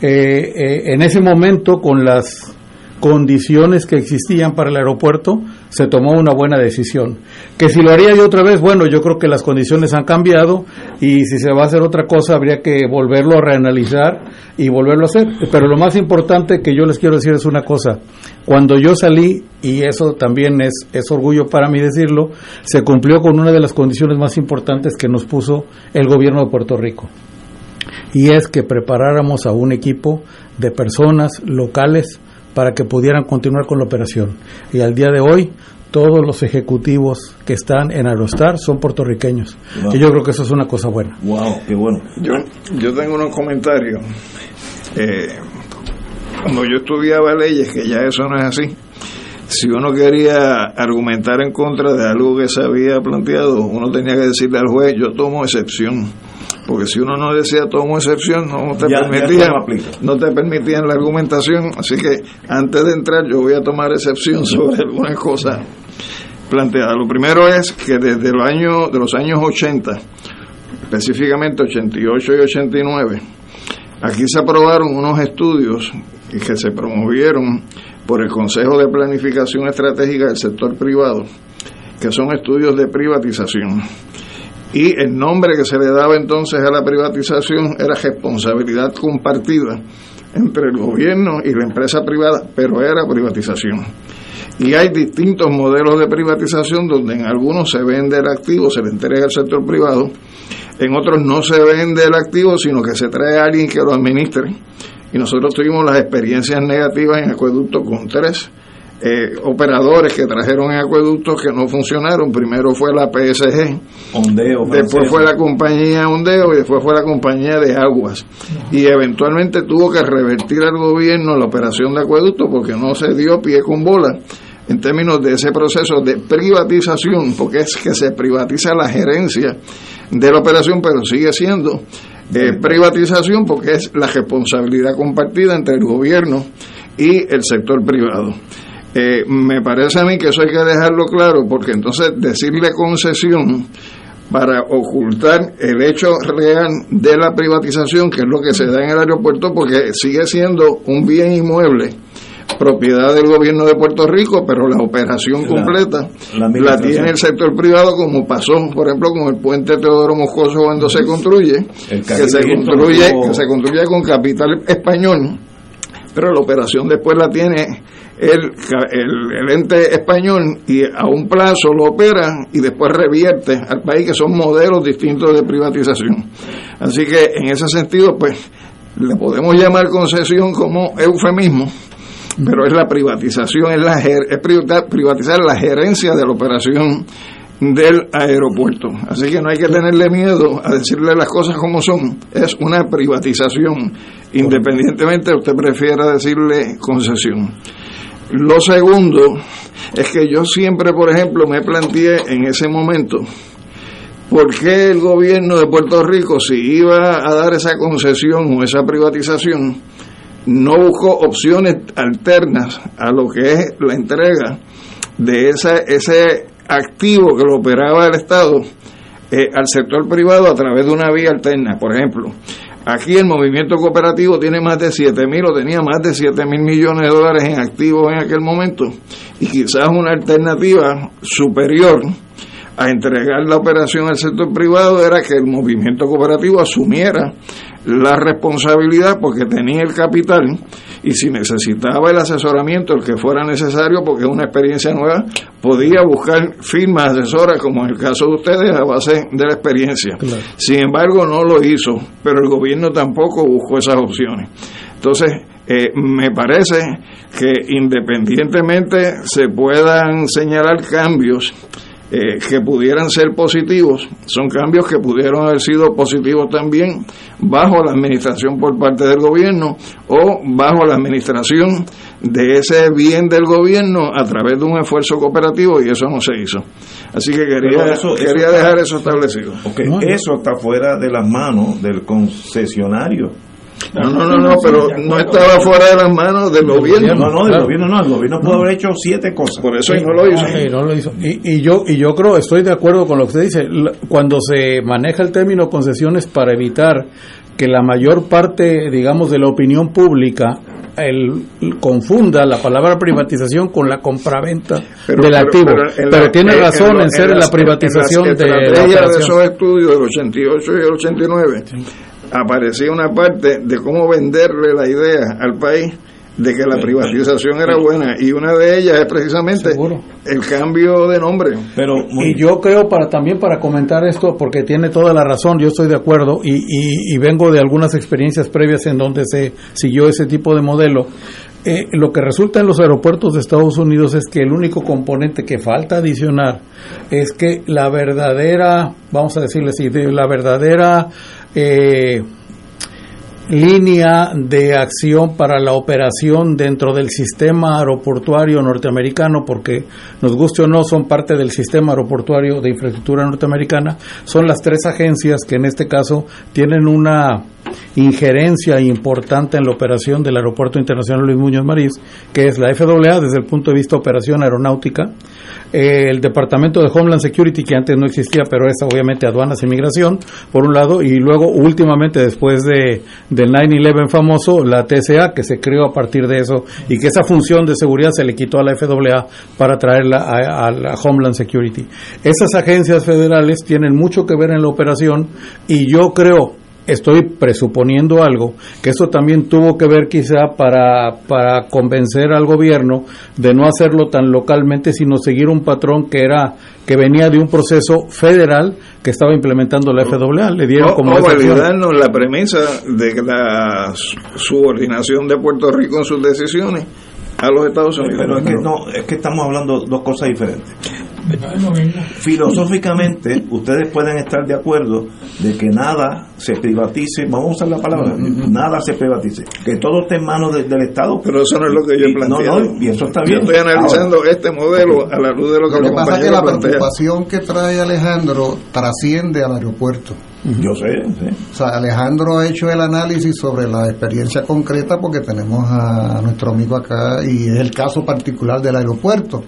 eh, en ese momento con las condiciones que existían para el aeropuerto, se tomó una buena decisión. Que si lo haría yo otra vez, bueno, yo creo que las condiciones han cambiado y si se va a hacer otra cosa habría que volverlo a reanalizar y volverlo a hacer. Pero lo más importante que yo les quiero decir es una cosa. Cuando yo salí, y eso también es, es orgullo para mí decirlo, se cumplió con una de las condiciones más importantes que nos puso el gobierno de Puerto Rico. Y es que preparáramos a un equipo de personas locales, para que pudieran continuar con la operación. Y al día de hoy, todos los ejecutivos que están en Aerostar son puertorriqueños. Wow. Y yo creo que eso es una cosa buena. ¡Wow! ¡Qué bueno! Yo, yo tengo unos comentarios. Eh, cuando yo estudiaba leyes, que ya eso no es así, si uno quería argumentar en contra de algo que se había planteado, uno tenía que decirle al juez, yo tomo excepción porque si uno no decía tomo excepción no te Ya- permitían no te permitían la argumentación así que antes de entrar yo voy a tomar excepción sobre algunas cosas planteadas. Lo primero es que desde los años de los años 80 específicamente 88 y 89 aquí se aprobaron unos estudios que se promovieron por el Consejo de Planificación Estratégica del Sector Privado que son estudios de privatización y el nombre que se le daba entonces a la privatización era responsabilidad compartida entre el gobierno y la empresa privada, pero era privatización. Y hay distintos modelos de privatización donde en algunos se vende el activo, se le entrega al sector privado, en otros no se vende el activo, sino que se trae a alguien que lo administre. Y nosotros tuvimos las experiencias negativas en acueducto con tres eh, operadores que trajeron en acueductos que no funcionaron. Primero fue la PSG, Ondeo, después fue la compañía Ondeo y después fue la compañía de aguas. Y eventualmente tuvo que revertir al gobierno la operación de acueducto porque no se dio pie con bola en términos de ese proceso de privatización, porque es que se privatiza la gerencia de la operación, pero sigue siendo eh, privatización porque es la responsabilidad compartida entre el gobierno y el sector privado. Eh, me parece a mí que eso hay que dejarlo claro, porque entonces decirle concesión para ocultar el hecho real de la privatización, que es lo que se da en el aeropuerto, porque sigue siendo un bien inmueble propiedad del gobierno de Puerto Rico, pero la operación completa la la, tiene el sector privado, como pasó, por ejemplo, con el puente Teodoro Moscoso cuando se construye, que se construye, que se construye con capital español pero la operación después la tiene el, el, ente español y a un plazo lo opera y después revierte al país, que son modelos distintos de privatización. Así que en ese sentido, pues, le podemos llamar concesión como eufemismo, pero es la privatización, es, la, es privatizar la gerencia de la operación del aeropuerto. Así que no hay que tenerle miedo a decirle las cosas como son. Es una privatización, independientemente usted prefiera decirle concesión. Lo segundo es que yo siempre, por ejemplo, me planteé en ese momento por qué el gobierno de Puerto Rico, si iba a dar esa concesión o esa privatización, no buscó opciones alternas a lo que es la entrega de esa, ese activo que lo operaba el Estado eh, al sector privado a través de una vía alterna. Por ejemplo, aquí el movimiento cooperativo tiene más de 7 mil o tenía más de 7 mil millones de dólares en activos en aquel momento y quizás una alternativa superior a entregar la operación al sector privado era que el movimiento cooperativo asumiera la responsabilidad porque tenía el capital y si necesitaba el asesoramiento, el que fuera necesario, porque es una experiencia nueva, podía buscar firmas asesoras, como en el caso de ustedes, a base de la experiencia. Sin embargo, no lo hizo, pero el gobierno tampoco buscó esas opciones. Entonces, eh, me parece que independientemente se puedan señalar cambios, eh, que pudieran ser positivos, son cambios que pudieron haber sido positivos también bajo la administración por parte del gobierno o bajo la administración de ese bien del gobierno a través de un esfuerzo cooperativo y eso no se hizo. Así que quería, quería dejar eso establecido. eso está fuera de las manos del concesionario no, no, no, pero no estaba fuera de las manos del gobierno. No, no, del gobierno no, el gobierno pudo haber hecho siete cosas. Por eso no lo hizo. Y, yo, y yo creo, estoy de acuerdo con lo que usted dice, cuando se maneja el término concesiones para evitar que la mayor parte, digamos, de la opinión pública el, confunda la palabra privatización con la compraventa del activo. Pero, tiene razón en, ser la privatización de la de esos estudios del 88 y el 89 aparecía una parte de cómo venderle la idea al país de que la privatización era buena y una de ellas es precisamente el cambio de nombre. Pero y yo creo para también para comentar esto porque tiene toda la razón, yo estoy de acuerdo y, y, vengo de algunas experiencias previas en donde se siguió ese tipo de modelo. Eh, lo que resulta en los aeropuertos de Estados Unidos es que el único componente que falta adicionar es que la verdadera, vamos a decirle así, la verdadera eh, línea de acción para la operación dentro del sistema aeroportuario norteamericano, porque nos guste o no, son parte del sistema aeroportuario de infraestructura norteamericana, son las tres agencias que en este caso tienen una injerencia importante en la operación del Aeropuerto Internacional Luis Muñoz Marín, que es la FAA desde el punto de vista de operación aeronáutica, eh, el Departamento de Homeland Security, que antes no existía, pero es obviamente aduanas y migración, por un lado, y luego últimamente después de, del 9-11 famoso, la TSA, que se creó a partir de eso, y que esa función de seguridad se le quitó a la FAA para traerla a, a la Homeland Security. Esas agencias federales tienen mucho que ver en la operación y yo creo estoy presuponiendo algo, que eso también tuvo que ver quizá para, para convencer al gobierno de no hacerlo tan localmente, sino seguir un patrón que era que venía de un proceso federal que estaba implementando la FAA. Le dieron como validarnos la premisa de la subordinación de Puerto Rico en sus decisiones a los Estados Unidos. Pero es que, no, es que estamos hablando dos cosas diferentes. Filosóficamente, ustedes pueden estar de acuerdo de que nada se privatice, vamos a usar la palabra, nada se privatice, que todo esté en manos del Estado. Pero eso no es lo que yo he planteado. y eso está bien. Yo estoy analizando este modelo a la luz de lo que Lo que pasa es que la preocupación que trae Alejandro trasciende al aeropuerto. Yo sé, O sea, Alejandro ha hecho el análisis sobre la experiencia concreta porque tenemos a nuestro amigo acá y es el caso particular del aeropuerto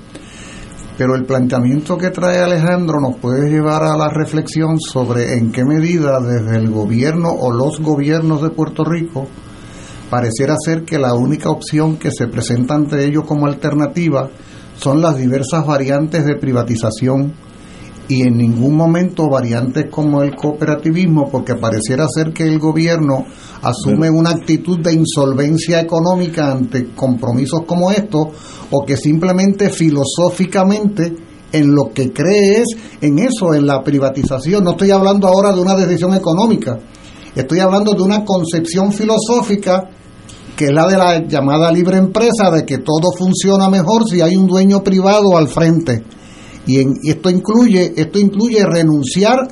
pero el planteamiento que trae Alejandro nos puede llevar a la reflexión sobre en qué medida desde el gobierno o los gobiernos de Puerto Rico pareciera ser que la única opción que se presenta ante ellos como alternativa son las diversas variantes de privatización y en ningún momento variantes como el cooperativismo, porque pareciera ser que el gobierno asume una actitud de insolvencia económica ante compromisos como estos, o que simplemente filosóficamente en lo que cree es en eso, en la privatización. No estoy hablando ahora de una decisión económica, estoy hablando de una concepción filosófica que es la de la llamada libre empresa, de que todo funciona mejor si hay un dueño privado al frente. Y, en, y esto incluye esto incluye renunciar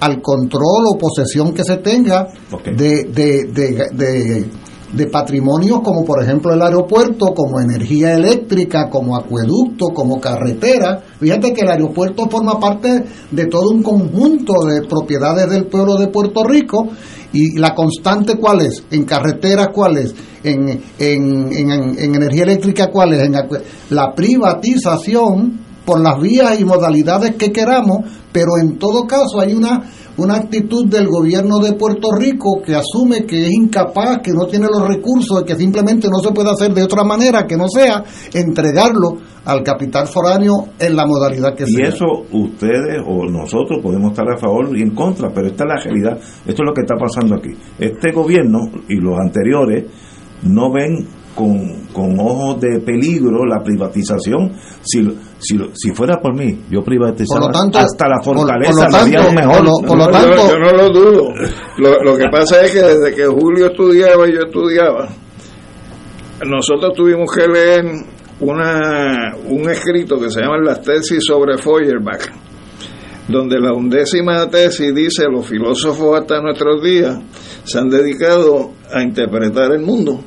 al control o posesión que se tenga de, de, de, de, de patrimonios como por ejemplo el aeropuerto, como energía eléctrica, como acueducto, como carretera. Fíjate que el aeropuerto forma parte de todo un conjunto de propiedades del pueblo de Puerto Rico. Y la constante cuál es, en carreteras cuál es, en, en, en, en energía eléctrica cuál es, en la privatización por las vías y modalidades que queramos, pero en todo caso hay una, una actitud del gobierno de Puerto Rico que asume que es incapaz, que no tiene los recursos, que simplemente no se puede hacer de otra manera que no sea entregarlo al capital foráneo en la modalidad que Y sea. eso ustedes o nosotros podemos estar a favor y en contra, pero esta es la realidad. Esto es lo que está pasando aquí. Este gobierno y los anteriores no ven con, con ojos de peligro la privatización. Si, si, si fuera por mí, yo privatizaba Por lo tanto, hasta la fortaleza, por lo tanto, mejor. por lo- por lo No, tanto- yo- yo no lo dudo. Lo, lo que pasa es que desde que Julio estudiaba y yo estudiaba, nosotros tuvimos que leer una, un escrito que se llama las tesis sobre Feuerbach, donde la undécima tesis dice los filósofos hasta nuestros días se han dedicado a interpretar el mundo.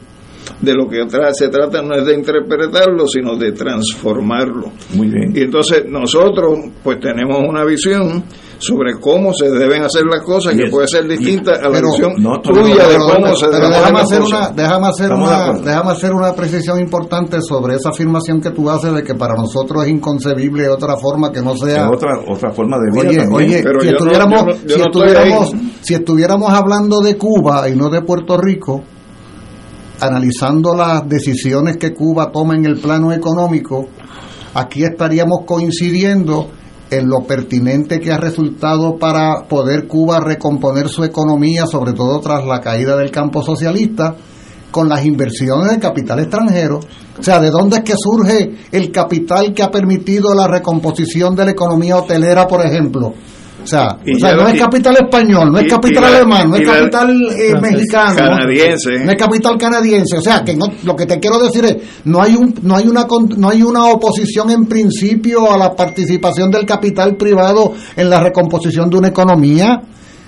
De lo que tra- se trata no es de interpretarlo, sino de transformarlo. Muy bien. Y entonces nosotros pues tenemos una visión sobre cómo se deben hacer las cosas que puede ser distinta a la Pero- visión no, tuya de pero- cómo se pero deben hacer déjame las hacer cosas. una déjame hacer una déjame hacer una precisión importante sobre esa afirmación que tú haces de que para nosotros es inconcebible otra forma que no sea Es otra, otra forma de vida Oye, también. oye, si estuviéramos, si estuviéramos, si estuviéramos hablando de Cuba y no de Puerto Rico, analizando las decisiones que Cuba toma en el plano económico, aquí estaríamos coincidiendo en lo pertinente que ha resultado para poder Cuba recomponer su economía, sobre todo tras la caída del campo socialista, con las inversiones de capital extranjero. O sea, ¿de dónde es que surge el capital que ha permitido la recomposición de la economía hotelera, por ejemplo? O sea, o no es capital español, no es capital alemán, no es capital eh, mexicano, ¿no? canadiense. no es capital canadiense. O sea, que no, lo que te quiero decir es, no hay un, no hay una, con- no hay una oposición en principio a la participación del capital privado en la recomposición de una economía.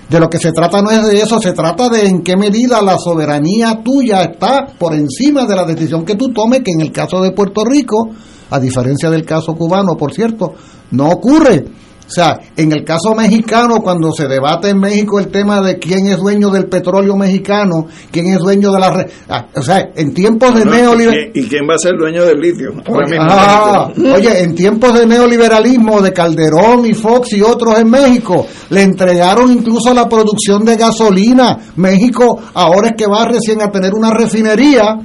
De lo que se trata no es de eso, se trata de en qué medida la soberanía tuya está por encima de la decisión que tú tomes, que en el caso de Puerto Rico, a diferencia del caso cubano, por cierto, no ocurre. O sea, en el caso mexicano, cuando se debate en México el tema de quién es dueño del petróleo mexicano, quién es dueño de la... re- ah, o sea, en tiempos de No, neoliberalismo... ¿y, quién, y quién va a ser dueño del litio? Ahora mismo. Ah, oye, en tiempos de neoliberalismo de Calderón y Fox y otros en México, le entregaron incluso la producción de gasolina. México ahora es que va recién a tener una refinería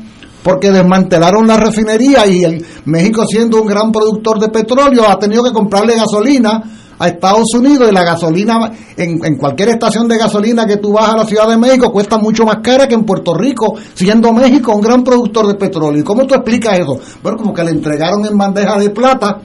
porque desmantelaron la refinería y el México siendo un gran productor de petróleo ha tenido que comprarle gasolina a Estados Unidos y la gasolina en, en cualquier estación de gasolina que tú vas a la Ciudad de México cuesta mucho más cara que en Puerto Rico, siendo México un gran productor de petróleo. ¿Y cómo tú explicas eso? Bueno, como que le entregaron en bandeja de plata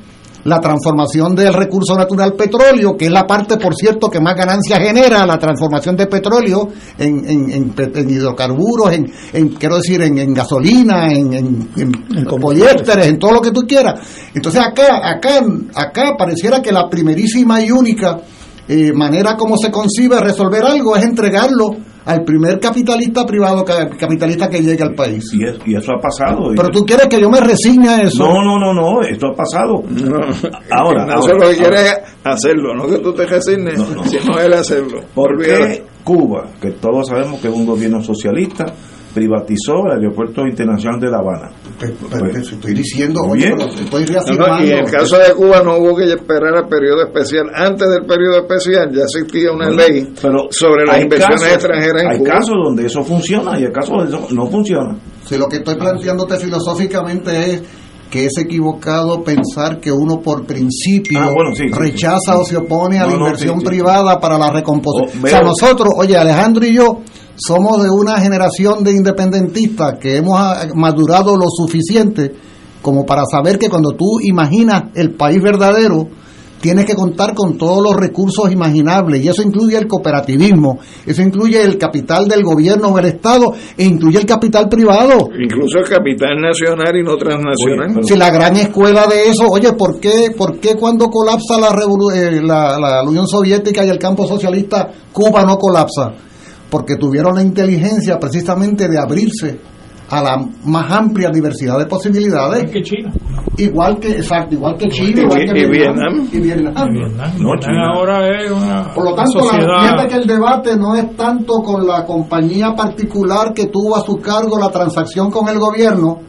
la transformación del recurso natural petróleo, que es la parte, por cierto, que más ganancia genera, la transformación de petróleo en, en, en hidrocarburos, en, en, quiero decir, en, gasolina, en, en, en poliésteres, en todo lo que tú quieras. Entonces acá, acá, acá pareciera que la primerísima y única eh, manera como se concibe resolver algo es entregarlo al primer capitalista privado, ca- capitalista que llegue al país. Y, es- y eso ha pasado. Pero tú quieres que yo me resigne a eso. No, no, no, no, esto ha pasado. Ahora, no ahora, lo que ahora. quiere es hacerlo, no que tú te resignes, sino él hacerlo. ¿Por qué Cuba, que todos sabemos que es un gobierno socialista, privatizó el aeropuerto internacional de La Habana? Pero que estoy diciendo, oye, bien. pero estoy No, no, reafirmando. y en el caso de Cuba no hubo que esperar al periodo especial. Antes del periodo especial ya existía una Bueno, ley pero sobre las hay inversiones casos- extranjeras en Hay Cuba. casos donde eso funciona y hay casos donde eso no funciona. Si lo que estoy planteándote filosóficamente es que es equivocado pensar que uno por principio Ah, bueno, sí, sí, rechaza sí. o se opone a No, la inversión privada para la recomposición. Oh, o sea, nosotros, oye, Alejandro y yo somos de una generación de independentistas que hemos ah, madurado lo suficiente como para saber que cuando tú imaginas el país verdadero, tienes que contar con todos los recursos imaginables y eso incluye el cooperativismo, eso incluye el capital del gobierno o del Estado e incluye el capital privado. Incluso el capital nacional y no transnacional. Si la gran escuela de eso, oye, ¿por qué, por qué cuando colapsa la, revolu- eh, la, la Unión Soviética y el campo socialista, Cuba no colapsa? Porque tuvieron la inteligencia precisamente de abrirse a la más amplia diversidad de posibilidades. que China. Igual que, exacto, igual que China, Y- igual Vietnam. Y Vietnam. No, China ahora es una Por lo tanto, la- fíjate que el debate no es tanto con la compañía particular que tuvo a su cargo la transacción con el gobierno,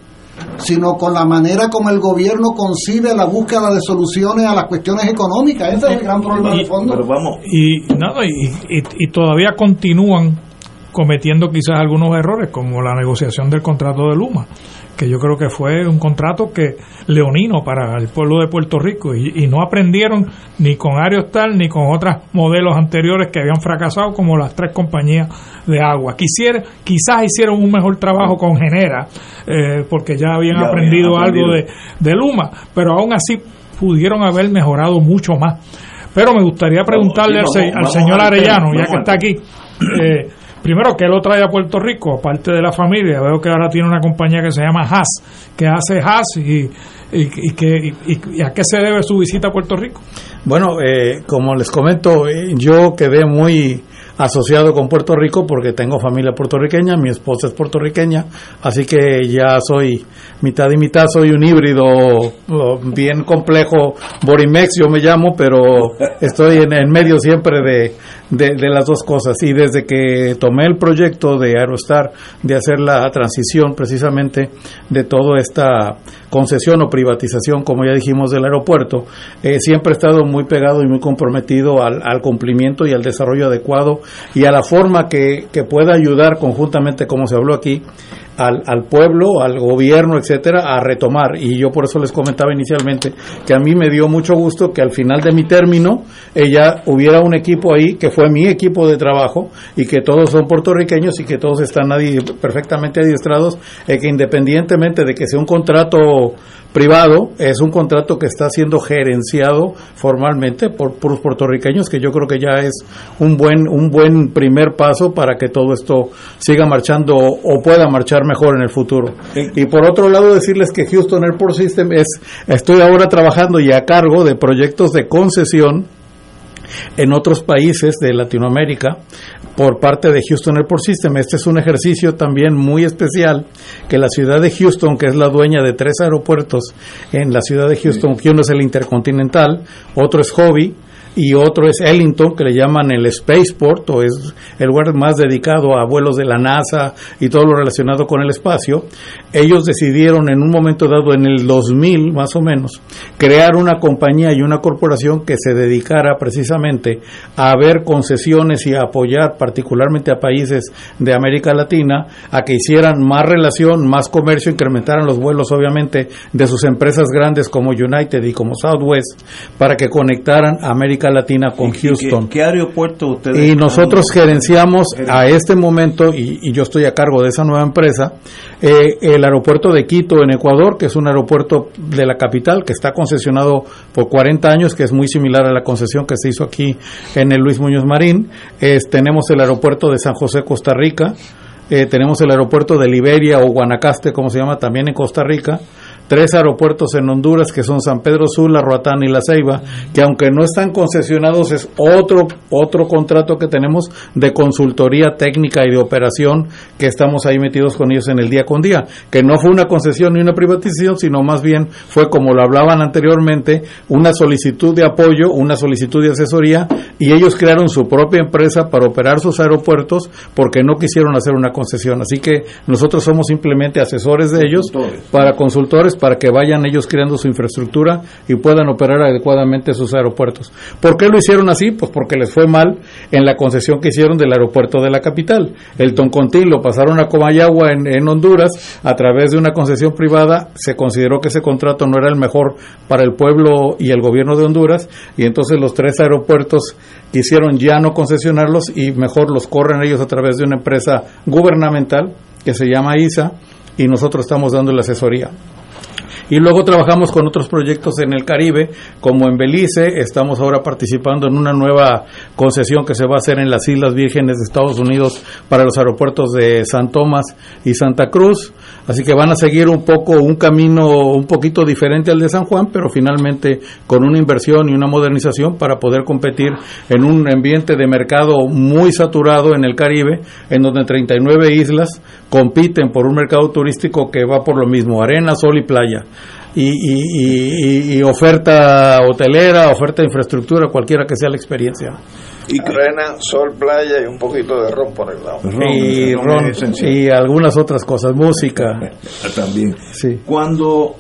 sino con la manera como el gobierno concibe la búsqueda de soluciones a las cuestiones económicas. Ese es el gran problema de fondo. y nada y, y- y todavía continúan cometiendo quizás algunos errores como la negociación del contrato de Luma que yo creo que fue un contrato que leonino para el pueblo de Puerto Rico y, y no aprendieron ni con Aerostar ni con otros modelos anteriores que habían fracasado como las tres compañías de agua. Quisiera, quizás hicieron un mejor trabajo con Genera eh, porque ya habían Ya habían aprendido algo de, de Luma, pero aún así pudieron haber mejorado mucho más. Pero me gustaría preguntarle sí, al, se- al señor Arellano, ya que está aquí, eh, primero que lo trae a Puerto Rico, aparte de la familia, veo que ahora tiene una compañía que se llama Haas, que hace Haas y, que, a qué se debe su visita a Puerto Rico. Bueno, eh, como les comento, eh, yo quedé muy asociado con Puerto Rico porque tengo familia puertorriqueña, mi esposa es puertorriqueña, así que ya soy mitad y mitad, soy un híbrido bien complejo, Borimex yo me llamo, pero estoy en, en medio siempre de, de, las dos cosas. Y desde que tomé el proyecto de Aerostar de hacer la transición precisamente de toda esta concesión o privatización, como ya dijimos, del aeropuerto, eh, siempre he estado muy pegado y muy comprometido al cumplimiento y al desarrollo adecuado y a la forma que, que pueda ayudar conjuntamente, como se habló aquí, al, al pueblo, al gobierno, etcétera, a retomar. Y yo por eso les comentaba inicialmente que a mí me dio mucho gusto que al final de mi término ella hubiera un equipo ahí que fue mi equipo de trabajo y que todos son puertorriqueños y que todos están perfectamente adiestrados, eh, que independientemente de que sea un contrato privado, es un contrato que está siendo gerenciado formalmente por, por los puertorriqueños, que yo creo que ya es un buen, un buen primer paso para que todo esto siga marchando o pueda marchar mejor en el futuro. Y por otro lado, decirles que Houston Airport System es, estoy ahora trabajando y a cargo de proyectos de concesión en otros países de Latinoamérica por parte de Houston Airport System. Este es un ejercicio también muy especial que la ciudad de Houston, que es la dueña de tres aeropuertos en la ciudad de Houston, que uno es el Intercontinental, otro es Hobby y otro es Ellington, que le llaman el Spaceport, o es el lugar más dedicado a vuelos de la NASA y todo lo relacionado con el espacio. Ellos decidieron en un momento dado, en el 2000 más o menos, crear una compañía y una corporación que se dedicara precisamente a ver concesiones y apoyar particularmente a países de América Latina a que hicieran más relación, más comercio, incrementaran los vuelos obviamente de sus empresas grandes como United y como Southwest para que conectaran a América Latina con Houston. ¿Qué, qué aeropuerto ustedes Y nosotros gerenciamos a este momento, y, y yo estoy a cargo de esa nueva empresa, eh, el aeropuerto de Quito en Ecuador, que es un aeropuerto de la capital que está concesionado por 40 años, que es muy similar a la concesión que se hizo aquí en el Luis Muñoz Marín. Tenemos el aeropuerto de San José, Costa Rica. Eh, tenemos el aeropuerto de Liberia o Guanacaste, como se llama, también en Costa Rica. Tres aeropuertos en Honduras, que son San Pedro Sula, Roatán y La Ceiba, que aunque no están concesionados, es otro, otro contrato que tenemos de consultoría técnica y de operación, que estamos ahí metidos con ellos en el día con día, que no fue una concesión ni una privatización, sino más bien fue, como lo hablaban anteriormente, una solicitud de apoyo, una solicitud de asesoría, y ellos crearon su propia empresa para operar sus aeropuertos porque no quisieron hacer una concesión. Así que nosotros somos simplemente asesores de ellos para consultores para que vayan ellos creando su infraestructura y puedan operar adecuadamente sus aeropuertos. ¿Por qué lo hicieron así? Pues porque les fue mal en la concesión que hicieron del aeropuerto de la capital. El Toncontín lo pasaron a Comayagua en, en Honduras a través de una concesión privada. Se consideró que ese contrato no era el mejor para el pueblo y el gobierno de Honduras y entonces los tres aeropuertos quisieron ya no concesionarlos y mejor los corren ellos a través de una empresa gubernamental que se llama ISA y nosotros estamos dando la asesoría. Y luego trabajamos con otros proyectos en el Caribe, como en Belice, estamos ahora participando en una nueva concesión que se va a hacer en las Islas Vírgenes de Estados Unidos para los aeropuertos de San Tomás y Santa Cruz. Así que van a seguir un poco un camino un poquito diferente al de San Juan, pero finalmente con una inversión y una modernización para poder competir en un ambiente de mercado muy saturado en el Caribe, en donde 39 islas compiten por un mercado turístico que va por lo mismo, arena, sol y playa. Y, y- y- y oferta hotelera, oferta de infraestructura, cualquiera que sea la experiencia. Arena, sol, playa y un poquito de ron por el lado. y, ron y algunas otras cosas, música. También. Sí. Cuando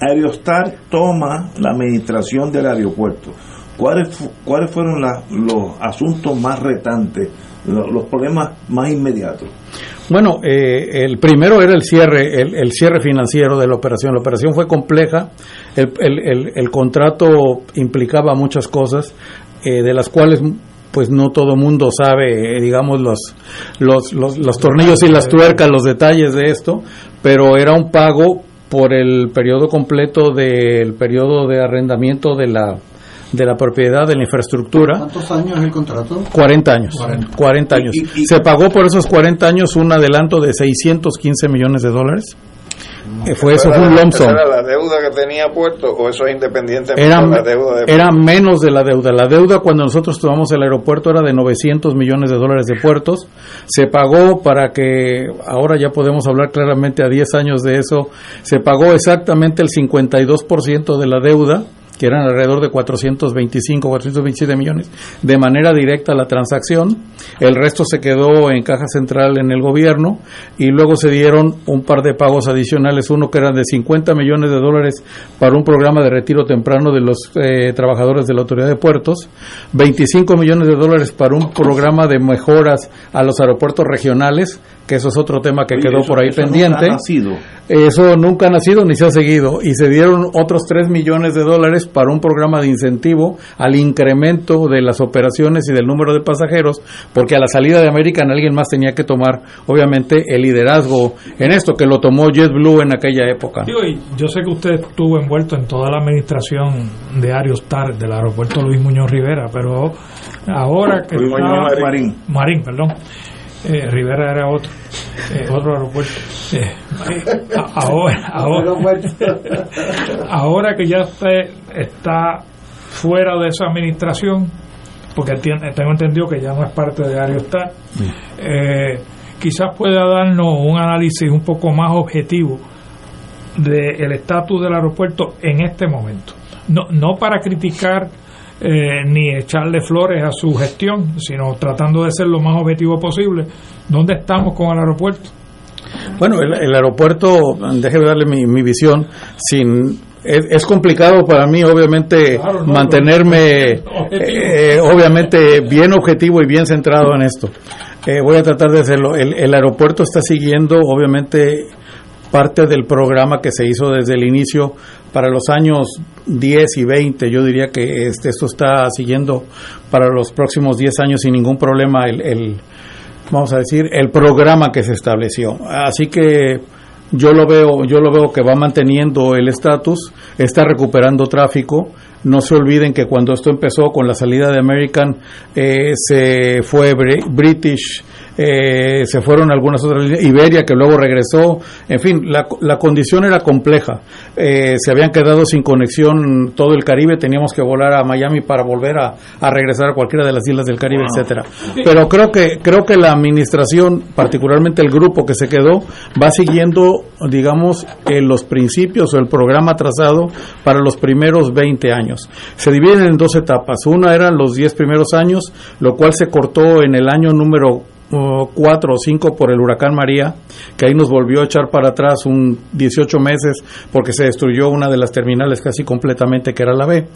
Aerostar toma la administración del aeropuerto, ¿cuáles, cuáles fueron la- los asuntos más retantes, lo- los problemas más inmediatos? Bueno, eh, el primero era el cierre, el, cierre financiero de la operación. La operación fue compleja, el, el- el- el contrato implicaba muchas cosas, eh, de las cuales pues no todo mundo sabe, eh, digamos, los, los, los, los tornillos y las tuercas, los detalles de esto, pero era un pago por el periodo completo del periodo de arrendamiento de la, de la propiedad, de la infraestructura. ¿Cuántos años el contrato? 40 años. 40, años. Se pagó por esos 40 años un adelanto de 615 millones de dólares. Eh, fue eso, ¿Esa fue un era- lump sum. era la deuda que tenía Puerto o eso es independientemente Era, de la deuda de era menos de la deuda. La deuda cuando nosotros tomamos el aeropuerto era de 900 millones de dólares de puertos. Se pagó para que, ahora ya podemos hablar claramente a 10 años de eso, se pagó exactamente el 52% de la deuda que eran alrededor de 425, 427 millones, de manera directa a la transacción. El resto se quedó en caja central en el gobierno y luego se dieron un par de pagos adicionales, uno que eran de 50 millones de dólares para un programa de retiro temprano de los eh, trabajadores de la Autoridad de Puertos, 25 millones de dólares para un programa de mejoras a los aeropuertos regionales, que eso es otro tema que Oye, quedó eso- por ahí eso nunca pendiente. ha nacido. Eso nunca ha nacido ni se ha seguido. Y se dieron otros 3 millones de dólares para un programa de incentivo al incremento de las operaciones y del número de pasajeros, porque a la salida de American alguien más tenía que tomar, obviamente, el liderazgo en esto, que lo tomó JetBlue en aquella época. Digo, y yo sé que usted estuvo envuelto en toda la administración de Aerostar del aeropuerto Luis Muñoz Rivera, pero ahora que Luis Muñoz Marín. Marín, perdón. Eh, Rivera era otro, eh, otro aeropuerto. Eh, ahora, ahora, ahora que ya usted está fuera de esa administración, porque tiene- tengo entendido que ya no es parte de Aerostar, eh, quizás pueda darnos un análisis un poco más objetivo del estatus del aeropuerto en este momento. No, no para criticar eh, ni echarle flores a su gestión, sino tratando de ser lo más objetivo posible. ¿Dónde estamos con el aeropuerto? Bueno, el, el aeropuerto, déjeme darle mi, mi visión, sin es, es complicado para mí, obviamente, Claro, no, mantenerme, no, objetivo. eh, obviamente, bien objetivo y bien centrado en esto. Eh, voy a tratar de hacerlo. El, el aeropuerto está siguiendo, obviamente, parte del programa que se hizo desde el inicio para los años 10 y 20. Yo diría que este, esto está siguiendo para los próximos 10 años sin ningún problema el, el vamos a decir, el programa que se estableció. Así que yo lo veo, yo lo veo que va manteniendo el estatus, está recuperando tráfico. No se olviden que cuando esto empezó con la salida de American, eh, se fue Bri- British, eh, se fueron algunas otras líneas, Iberia que luego regresó, en fin, la, la condición era compleja. Eh, se habían quedado sin conexión todo el Caribe, teníamos que volar a Miami para volver a, a regresar a cualquiera de las islas del Caribe, etcétera. Pero creo que creo que la administración, particularmente el grupo que se quedó, va siguiendo, digamos, eh, los principios o el programa trazado para los primeros 20 años. Se dividen en dos etapas. Una eran los 10 primeros años, lo cual se cortó en el año número cuatro o cinco por el huracán María, que ahí nos volvió a echar para atrás un 18 meses porque se destruyó una de las terminales casi completamente, que era la B.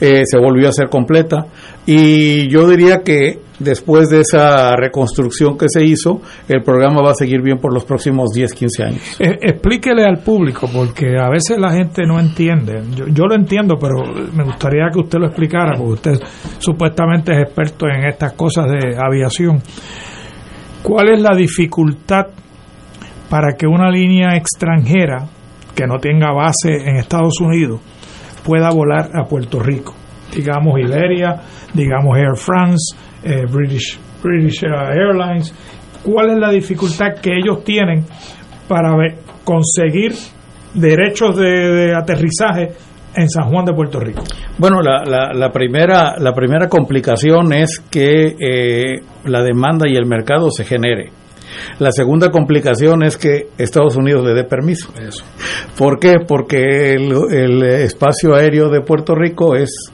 Eh, se volvió a hacer completa. Y yo diría que después de esa reconstrucción que se hizo, el programa va a seguir bien por los próximos 10, 15 años. Eh, explíquele al público, porque a veces la gente no entiende. Yo, yo, lo entiendo, pero me gustaría que usted lo explicara, porque usted supuestamente es experto en estas cosas de aviación. ¿Cuál es la dificultad para que una línea extranjera que no tenga base en Estados Unidos pueda volar a Puerto Rico? Digamos Iberia, digamos Air France, eh, British, British uh, Airlines. ¿Cuál es la dificultad que ellos tienen para conseguir derechos de, de, aterrizaje en San Juan de Puerto Rico? Bueno, la, la, la primera, la primera complicación es que eh, la demanda y el mercado se genere. La segunda complicación es que Estados Unidos le dé permiso. Eso. ¿Por qué? Porque el, el espacio aéreo de Puerto Rico es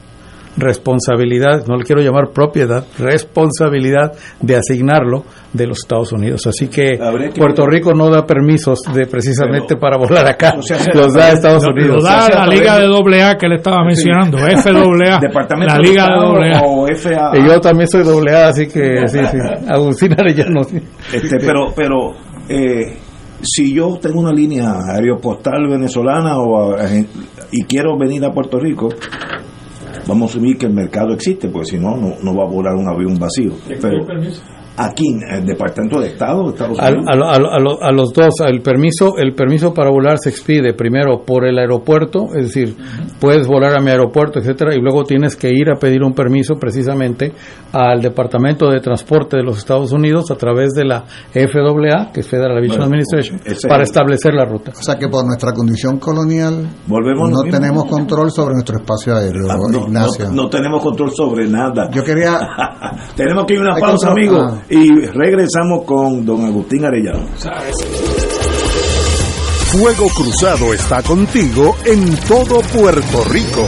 responsabilidad, no le quiero llamar propiedad, responsabilidad de asignarlo de los Estados Unidos. Así que, que Puerto Rico no da permisos de precisamente pero, para volar acá, o sea, los da Estados Unidos. Lo da la Liga de AA que le estaba mencionando, sí. FAA, Departamento la Liga de AA. O FAA. Y yo también soy AA, así que sí, sí, Agustín Arellano. Este, pero, pero eh, si yo tengo una línea aeropostal venezolana o a, y quiero venir a Puerto Rico, vamos a asumir que el mercado existe, porque si no, no, va a volar un avión vacío. Pero, aquí en el Departamento de Estado de Estados Unidos. A, a, a, a, los dos, el permiso, el permiso para volar se expide primero por el aeropuerto, es decir, uh -huh. puedes volar a mi aeropuerto, etcétera, y luego tienes que ir a pedir un permiso precisamente al Departamento de Transporte de los Estados Unidos a través de la FAA, que es Federal Aviation bueno, Administration, para establecer la ruta. O sea que por nuestra condición colonial Volvemos no tenemos control sobre nuestro espacio aéreo, no, Ignacio. No, no, tenemos control sobre nada. Yo quería... tenemos que ir a una pausa, amigos. Ah y regresamos con don Agustín Arellano. Fuego Cruzado está contigo en todo Puerto Rico.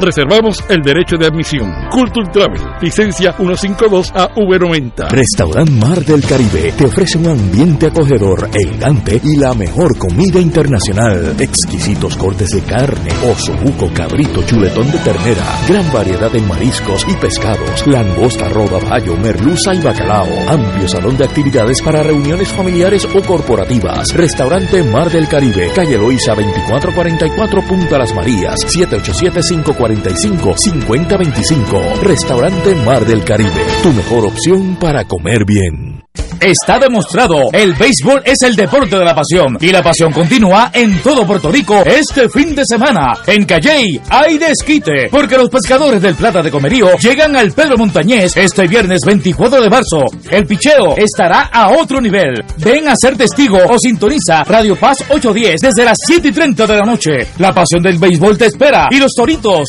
Reservamos el derecho de admisión. Culture Travel, licencia 152AV90. Restaurant Mar del Caribe te ofrece un ambiente acogedor, elegante y la mejor comida internacional. Exquisitos cortes de carne, oso, buco, cabrito, chuletón de ternera, gran variedad de mariscos y pescados, langosta, roda, bayo, merluza y bacalao. Amplio salón de actividades para reuniones familiares o corporativas. Restaurante Mar del Caribe, calle Loíza 2444 Punta Las Marías, 787 540 5025 Restaurante Mar del Caribe. Tu mejor opción para comer bien. Está demostrado, el béisbol es el deporte de la pasión y la pasión continúa en todo Puerto Rico este fin de semana. En Calley hay desquite porque los pescadores del Plata de Comerío llegan al Pedro Montañés este viernes 24 de marzo. El picheo estará a otro nivel. Ven a ser testigo o sintoniza Radio Paz 810 desde las 7 y 30 de la noche. La pasión del béisbol te espera y los toritos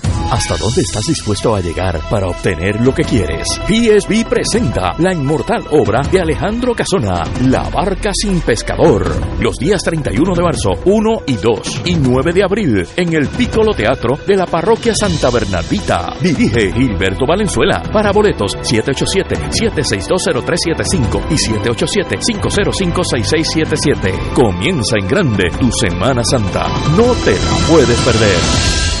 ¿Hasta dónde estás dispuesto a llegar para obtener lo que quieres? PSB presenta la inmortal obra de Alejandro Casona, La barca sin pescador. Los días 31 de marzo, 1 y 2 y 9 de abril en el Piccolo Teatro de la Parroquia Santa Bernardita. Dirige Gilberto Valenzuela. Para boletos 787-7620375 y 787-505-6677. Comienza en grande tu Semana Santa. No te la puedes perder.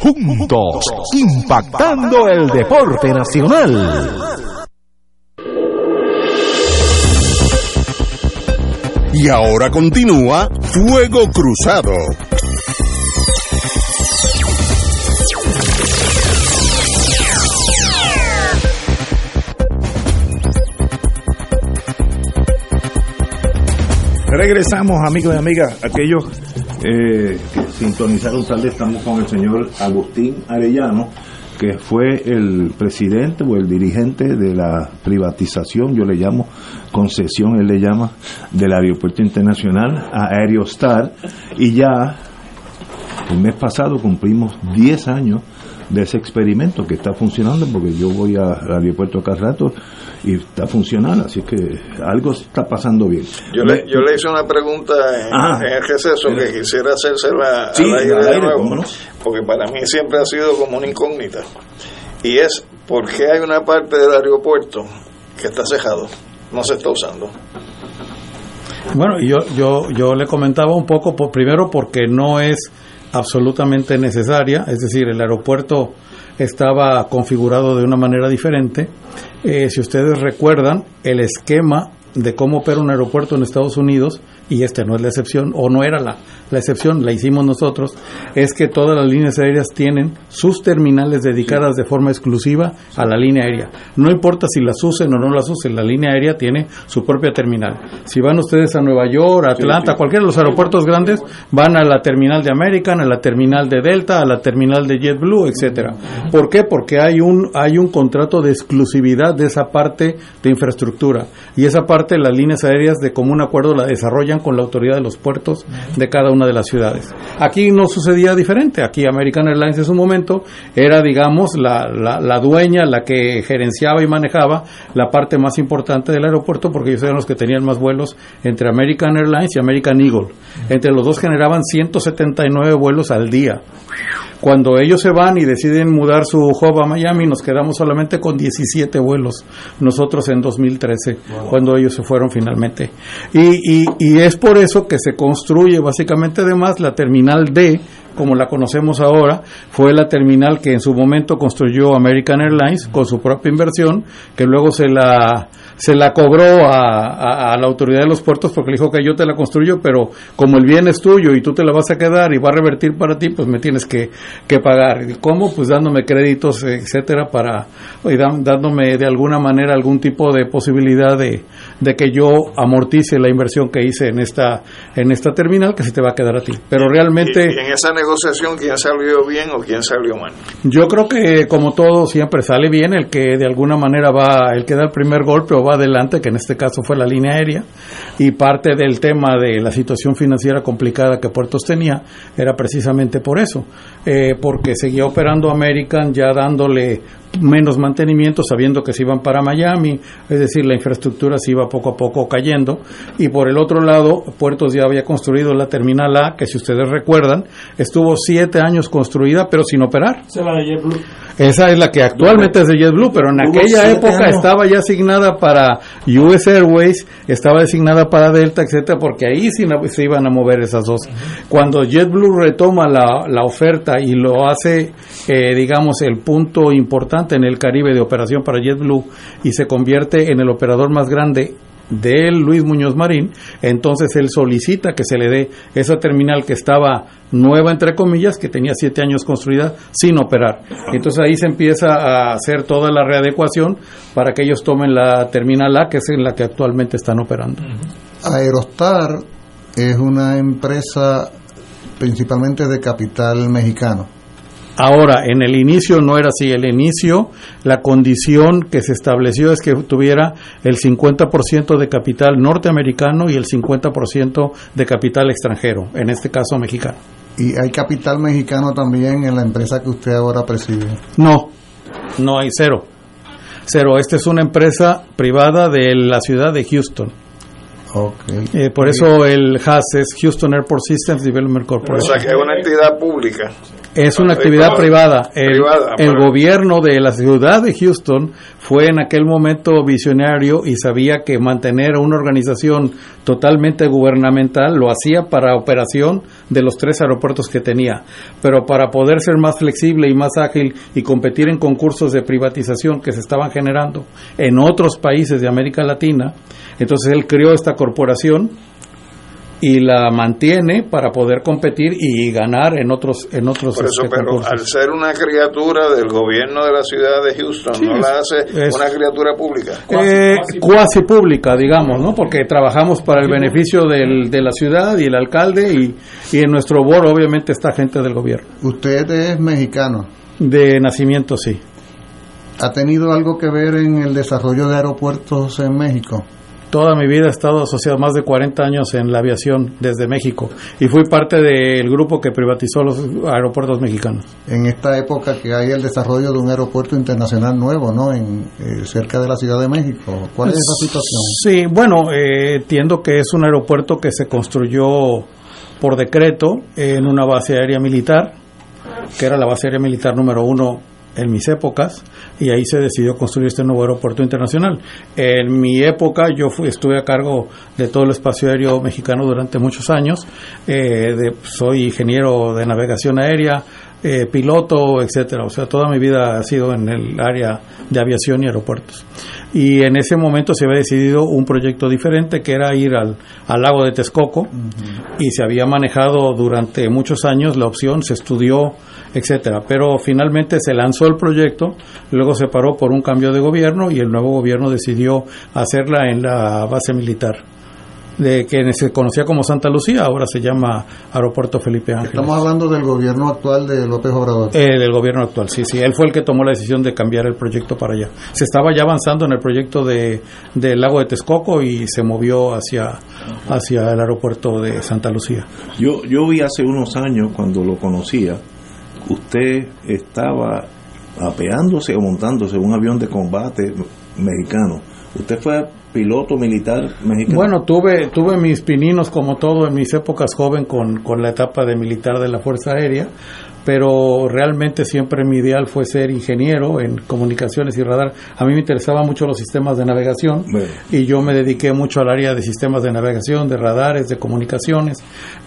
Juntos, impactando el deporte nacional. Y ahora continúa Fuego Cruzado. Regresamos, amigos y amigas, aquellos eh, que sintonizaron tarde, estamos con el señor Agustín Arellano, que fue el presidente o el dirigente de la privatización, yo le llamo concesión, él le llama, del Aeropuerto Internacional a Aerostar, y ya el mes pasado cumplimos 10 años de ese experimento que está funcionando, porque yo voy al aeropuerto acá rato y está funcionando, así que algo está pasando bien. Yo le, yo le hice una pregunta en, Ah. en el receso que quisiera hacérsela Sí, al aire al de aire, nuevo, no. porque para mí siempre ha sido como una incógnita. Y es, ¿por qué hay una parte del aeropuerto que está cejado? No se está usando. Bueno, yo, yo, yo le comentaba un poco, por, primero porque no es absolutamente necesaria, es decir, el aeropuerto estaba configurado de una manera diferente. Eh, si ustedes recuerdan, el esquema de cómo opera un aeropuerto en Estados Unidos, y este no es la excepción, o no era la, la excepción, la hicimos nosotros, es que todas las líneas aéreas tienen sus terminales dedicadas de forma exclusiva a la línea aérea. No importa si las usen o no las usen, la línea aérea tiene su propia terminal. Si van ustedes a Nueva York, a Atlanta, cualquiera de los aeropuertos grandes, van a la terminal de American, a la terminal de Delta, a la terminal de JetBlue, etcétera. ¿Por qué? Porque hay un hay un contrato de exclusividad de esa parte de infraestructura y esa parte las líneas aéreas de común acuerdo la desarrollan con la autoridad de los puertos de cada una de las ciudades. Aquí no sucedía diferente. Aquí American Airlines en su momento era, digamos, la, la, la dueña, la que gerenciaba y manejaba la parte más importante del aeropuerto porque ellos eran los que tenían más vuelos entre American Airlines y American Eagle. Entre los dos generaban 179 vuelos al día. Cuando ellos se van y deciden mudar su hub a Miami, nos quedamos solamente con 17 vuelos, nosotros en 2013, cuando ellos se fueron finalmente. Y, y, y es por eso que se construye básicamente además la terminal D, como la conocemos ahora, fue la terminal que en su momento construyó American Airlines con su propia inversión, que luego se la se la cobró a, a- la autoridad de los puertos porque le dijo que yo te la construyo, pero como el bien es tuyo y tú te la vas a quedar y va a revertir para ti, pues me tienes que, que pagar. ¿Y ¿Cómo? Pues dándome créditos, etcétera, para y dándome de alguna manera algún tipo de posibilidad de, de que yo amortice la inversión que hice en esta en esta terminal que se te va a quedar a ti. Pero realmente Y, y en esa negociación, ¿quién salió bien o quién salió mal? yo creo que como todo siempre sale bien el que de alguna manera va, el que da el primer golpe o va adelante, que en este caso fue la línea aérea, y parte del tema de la situación financiera complicada que Puertos tenía era precisamente por eso, eh, porque seguía operando American ya dándole menos mantenimiento sabiendo que se iban para Miami, es decir, la infraestructura se iba poco a poco cayendo y por el otro lado, Puertos ya había construido la terminal A, que si ustedes recuerdan, estuvo siete años construida pero sin operar. Es la JetBlue. Esa es la que actualmente es de JetBlue, pero en aquella época estaba ya asignada para US Airways, estaba designada para Delta, etcétera, porque ahí sí se iban a mover esas dos. Cuando JetBlue retoma la, la oferta y lo hace, eh, digamos, el punto importante en el Caribe de operación para JetBlue y se convierte en el operador más grande de Luis Muñoz Marín, entonces él solicita que se le dé esa terminal que estaba nueva, entre comillas, que tenía siete años construida sin operar. Entonces ahí se empieza a hacer toda la readecuación para que ellos tomen la terminal A, que es en la que actualmente están operando. Aerostar es una empresa principalmente de capital mexicano. Ahora, en el inicio no era así. El inicio, la condición que se estableció es que tuviera el 50% de capital norteamericano y el 50% de capital extranjero, en este caso mexicano. ¿Y hay capital mexicano también en la empresa que usted ahora preside? No, no hay cero. Cero. Esta es una empresa privada de la ciudad de Houston. Okay. Eh, por eso el HAS es Houston Airport Systems Development Corporation. O sea, que es una entidad pública. Es una actividad privada. El, Privada, el pero- gobierno de la ciudad de Houston fue en aquel momento visionario y sabía que mantener una organización totalmente gubernamental lo hacía para operación de los tres aeropuertos que tenía. Pero para poder ser más flexible y más ágil y competir en concursos de privatización que se estaban generando en otros países de América Latina, entonces él creó esta corporación y la mantiene para poder competir y ganar en otros en otros Por eso, este, pero concursos. al ser una criatura del gobierno de la ciudad de Houston, Sí, no la hace es- una criatura pública. Eh, cuasi pública, digamos, ¿no? Porque trabajamos para el beneficio del, de la ciudad y el alcalde y, y en nuestro board obviamente está gente del gobierno. Usted es mexicano. De nacimiento, sí. ¿Ha tenido algo que ver en el desarrollo de aeropuertos en México? Toda mi vida he estado asociado más de 40 años en la aviación desde México y fui parte del grupo que privatizó los aeropuertos mexicanos. En esta época que hay el desarrollo de un aeropuerto internacional nuevo, ¿no? En, eh, cerca de la Ciudad de México. ¿Cuál es esa situación? Sí, bueno, eh, entiendo que es un aeropuerto que se construyó por decreto en una base aérea militar, que era la base aérea militar número uno en mis épocas, y ahí se decidió construir este nuevo aeropuerto internacional. En mi época yo fui, estuve a cargo de todo el espacio aéreo mexicano durante muchos años, eh, de- soy ingeniero de navegación aérea, eh, piloto, etcétera. O sea, toda mi vida ha sido en el área de aviación y aeropuertos. Y en ese momento se había decidido un proyecto diferente que era ir al, al lago de Texcoco y se había manejado durante muchos años la opción, se estudió, etcétera. Pero finalmente se lanzó el proyecto, luego se paró por un cambio de gobierno y el nuevo gobierno decidió hacerla en la base militar de que se conocía como Santa Lucía, ahora se llama Aeropuerto Felipe Ángeles. Estamos hablando del gobierno actual de López Obrador. Eh, del gobierno actual, sí, sí. Él fue el que tomó la decisión de cambiar el proyecto para allá. Se estaba ya avanzando en el proyecto de, del lago de Texcoco y se movió hacia, hacia el aeropuerto de Santa Lucía. Yo, yo vi hace unos años, cuando lo conocía, usted estaba apeándose o montándose un avión de combate mexicano. ¿Usted fue piloto militar mexicano? Bueno, tuve, tuve mis pininos como todo en mis épocas joven con, con la etapa de militar de la Fuerza Aérea, pero realmente siempre mi ideal fue ser ingeniero en comunicaciones y radar. A mí me interesaban mucho los sistemas de navegación Bueno. y yo me dediqué mucho al área de sistemas de navegación, de radares, de comunicaciones.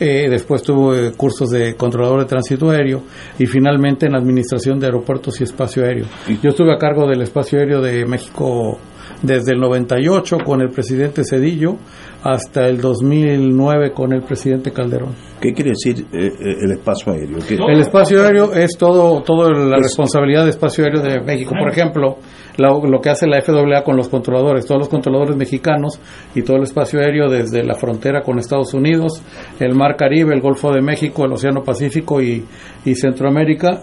Eh, después tuve cursos de controlador de tránsito aéreo y finalmente en administración de aeropuertos y espacio aéreo. Yo estuve a cargo del espacio aéreo de México desde el 98 con el presidente Cedillo hasta el 2009 con el presidente Calderón. ¿Qué quiere decir eh, eh, el espacio aéreo? ¿Qué- El espacio aéreo es todo, todo la responsabilidad del espacio aéreo de México. Por ejemplo, lo, lo que hace la FAA con los controladores, todos los controladores mexicanos y todo el espacio aéreo desde la frontera con Estados Unidos, el Mar Caribe, el Golfo de México, el Océano Pacífico y, y Centroamérica,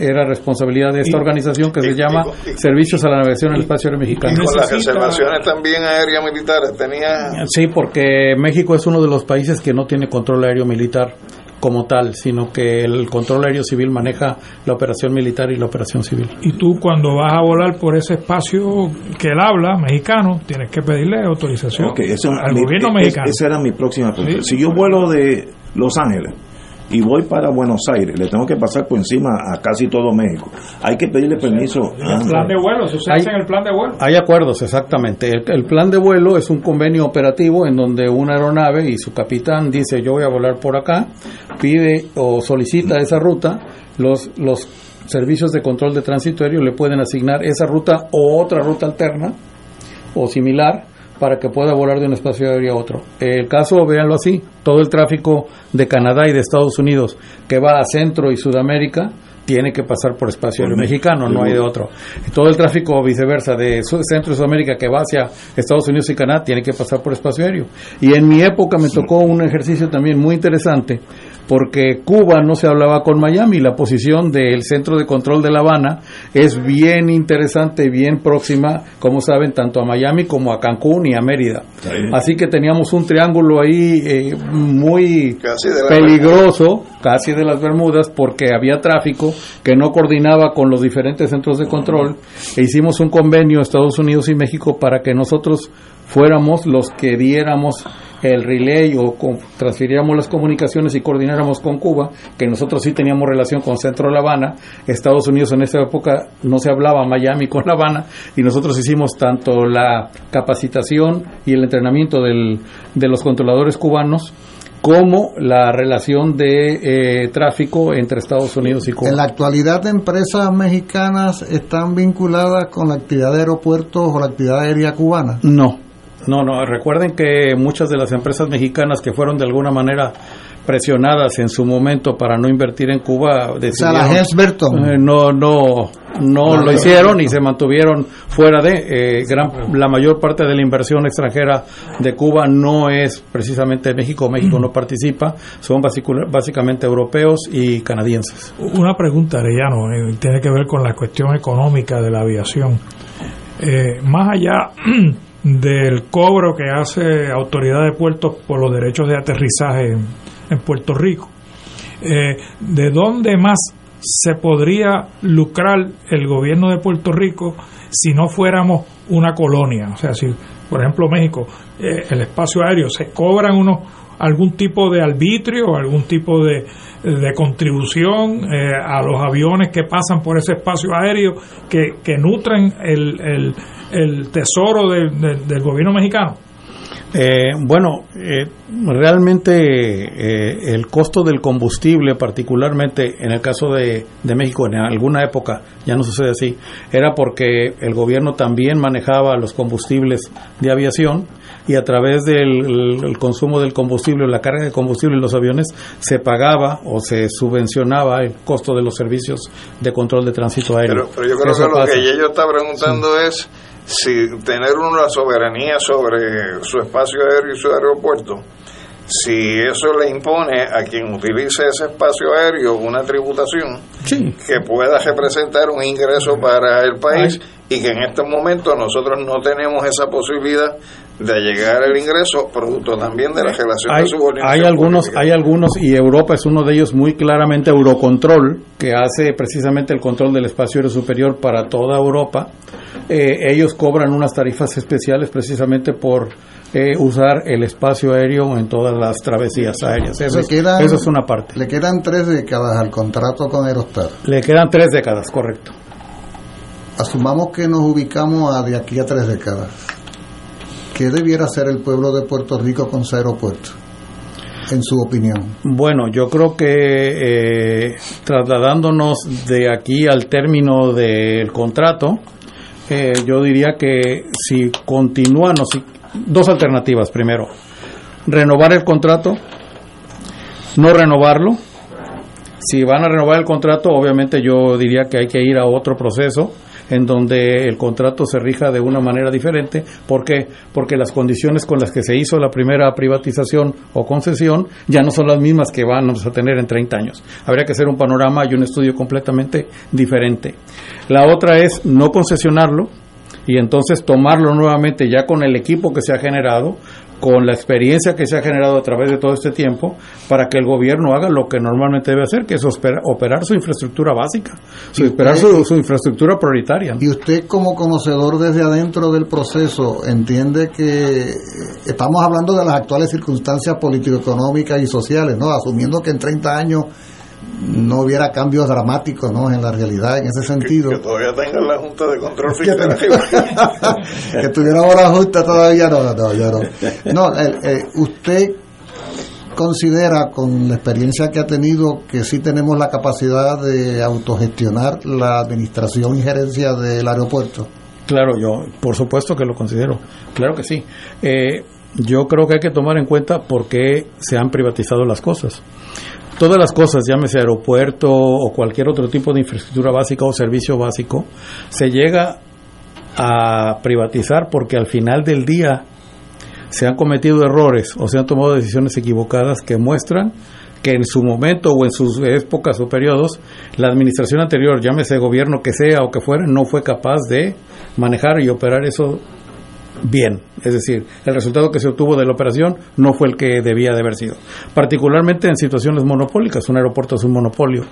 era responsabilidad de esta Y- organización que y- se llama Servicios a la Navegación en el Espacio Aéreo Mexicano. Y con las reservaciones también aéreas militares tenía Sí, porque México es uno de los países que no tiene control aéreo militar como tal, sino que el control aéreo civil maneja la operación militar y la operación civil. Y tú cuando vas a volar por ese espacio que él habla, mexicano, tienes que pedirle autorización eso- al mi- gobierno es- mexicano. Esa era mi próxima pregunta. Sí. Si yo vuelo de Los Ángeles y voy para Buenos Aires, le tengo que pasar por encima a casi todo México. Hay que pedirle permiso. El plan de vuelo, eso se Hay- hace en el plan de vuelo. Hay acuerdos, exactamente. El, el plan de vuelo es un convenio operativo en donde una aeronave y su capitán dice yo voy a volar por acá, pide o solicita esa ruta, los, los servicios de control de tránsito aéreo le pueden asignar esa ruta o otra ruta alterna o similar para que pueda volar de un espacio aéreo a otro. El caso, véanlo así, todo el tráfico de Canadá y de Estados Unidos que va a Centro y Sudamérica tiene que pasar por espacio aéreo mexicano, no hay de otro. Todo el tráfico viceversa de Centro y Sudamérica que va hacia Estados Unidos y Canadá tiene que pasar por espacio aéreo. Y en mi época me tocó un ejercicio también muy interesante porque Cuba no se hablaba con Miami, la posición del centro de control de La Habana es bien interesante, bien próxima, como saben, tanto a Miami como a Cancún y a Mérida. Así que teníamos un triángulo ahí eh, muy peligroso, casi de las Bermudas, porque había tráfico que no coordinaba con los diferentes centros de control. E hicimos un convenio Estados Unidos y México para que nosotros fuéramos los que diéramos el relay o transfiriéramos las comunicaciones y coordináramos con Cuba, que nosotros sí teníamos relación con Centro La Habana, Estados Unidos en esa época no se hablaba Miami con La Habana, y nosotros hicimos tanto la capacitación y el entrenamiento del, de los controladores cubanos, como la relación de eh, tráfico entre Estados Unidos y Cuba. En la actualidad, empresas mexicanas están vinculadas con la actividad de aeropuertos o la actividad aérea cubana. No, no, no, recuerden que muchas de las empresas mexicanas que fueron de alguna manera presionadas en su momento para no invertir en Cuba decidieron, eh, no no no lo hicieron y se mantuvieron fuera de eh, gran, la mayor parte de la inversión extranjera de Cuba no es precisamente México México no participa son básicamente europeos y canadienses. Una pregunta Arellano eh, tiene que ver con la cuestión económica de la aviación. Más allá del cobro que hace Autoridad de Puertos por los derechos de aterrizaje en, Puerto Rico. Eh, ¿De dónde más se podría lucrar el gobierno de Puerto Rico si no fuéramos una colonia? O sea, si, por ejemplo, México, eh, el espacio aéreo, se cobran unos algún tipo de arbitrio, algún tipo de, contribución eh, a los aviones que pasan por ese espacio aéreo que, que nutren el, el tesoro del gobierno mexicano? Eh, bueno, eh, realmente eh, el costo del combustible, particularmente en el caso de, de, México, en alguna época, ya no sucede así, era porque el gobierno también manejaba los combustibles de aviación y a través del consumo del combustible, la carga de combustible en los aviones, se pagaba o se subvencionaba el costo de los servicios de control de tránsito aéreo. Pero, yo creo que lo que ella está preguntando es si tener una soberanía sobre su espacio aéreo y su aeropuerto, si eso le impone a quien utilice ese espacio aéreo una tributación que pueda representar un ingreso para el país y que en estos momentos nosotros no tenemos esa posibilidad de llegar al ingreso producto también de la relación de subordinación. Hay algunos, hay algunos y Europa es uno de ellos muy claramente Eurocontrol que hace precisamente el control del espacio aéreo superior para toda Europa. Eh, ellos cobran unas tarifas especiales precisamente por eh, usar el espacio aéreo en todas las travesías aéreas. Eso, eso es una parte. Le quedan tres décadas al contrato con Aerostar. Le quedan tres décadas, correcto. Asumamos que nos ubicamos a de aquí a tres décadas ¿Qué debiera hacer el pueblo de Puerto Rico con su aeropuerto? en su opinión? Bueno, yo creo que eh, trasladándonos de aquí al término del contrato, eh, yo diría que si continúan, si, dos alternativas. Primero, renovar el contrato, no renovarlo. Si van a renovar el contrato, obviamente yo diría que hay que ir a otro proceso en donde el contrato se rija de una manera diferente. ¿Por qué? Porque las condiciones con las que se hizo la primera privatización o concesión ya no son las mismas que vamos a tener en 30 años. Habría que hacer un panorama y un estudio completamente diferente. La otra es no concesionarlo, y entonces tomarlo nuevamente ya con el equipo que se ha generado, con la experiencia que se ha generado a través de todo este tiempo para que el gobierno haga lo que normalmente debe hacer, que es operar su infraestructura básica, su, operar su, infraestructura prioritaria. Y usted como conocedor desde adentro del proceso entiende que estamos hablando de las actuales circunstancias político-económicas y sociales, ¿no? Asumiendo que en 30 años no hubiera cambios dramáticos ¿no? en la realidad en ese sentido. Que, todavía tengan la Junta de Control Fiscal. que tuviéramos la Junta todavía, no, no, yo no. No, usted considera con la experiencia que ha tenido que sí tenemos la capacidad de autogestionar la administración y gerencia del aeropuerto. Claro, yo por supuesto que lo considero, claro que sí. Eh, yo creo que hay que tomar en cuenta por qué se han privatizado las cosas. Todas las cosas, llámese aeropuerto o cualquier otro tipo de infraestructura básica o servicio básico, se llega a privatizar porque al final del día se han cometido errores o se han tomado decisiones equivocadas que muestran que en su momento o en sus épocas o periodos la administración anterior, llámese gobierno que sea o que fuera, no fue capaz de manejar y operar eso bien. Es decir, el resultado que se obtuvo de la operación no fue el que debía de haber sido. Particularmente en situaciones monopólicas. Un aeropuerto es un monopolio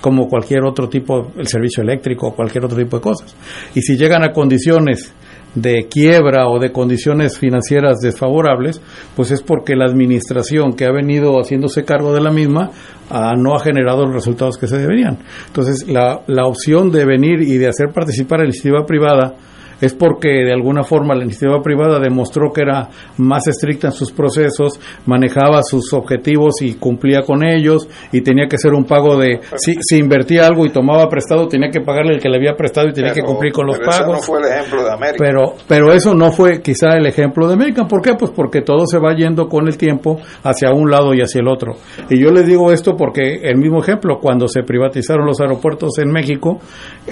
como cualquier otro tipo, el servicio eléctrico o cualquier otro tipo de cosas. Y si llegan a condiciones de quiebra o de condiciones financieras desfavorables, pues es porque la administración que ha venido haciéndose cargo de la misma ah, no ha generado los resultados que se deberían. Entonces, la, la opción de venir y de hacer participar a la iniciativa privada es porque de alguna forma la iniciativa privada demostró que era más estricta en sus procesos, manejaba sus objetivos y cumplía con ellos y tenía que ser un pago de si, si invertía algo y tomaba prestado tenía que pagarle el que le había prestado y tenía que cumplir con los pero pagos. Ese no fue el ejemplo de América. Pero, pero eso no fue quizá el ejemplo de América. ¿Por qué? Pues porque todo se va yendo con el tiempo hacia un lado y hacia el otro. Y yo les digo esto porque el mismo ejemplo, cuando se privatizaron los aeropuertos en México,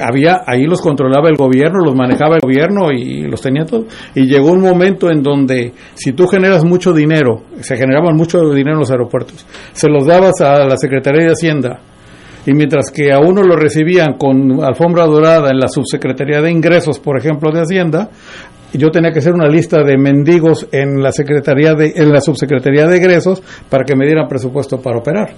había ahí los controlaba el gobierno, los manejaba el gobierno y los tenía todos. Y llegó un momento en donde si tú generas mucho dinero, se generaban mucho dinero en los aeropuertos, se los dabas a la Secretaría de Hacienda y mientras que a uno lo recibían con alfombra dorada en la subsecretaría de ingresos, por ejemplo, de Hacienda, yo tenía que hacer una lista de mendigos en la secretaría de en la subsecretaría de egresos para que me dieran presupuesto para operar.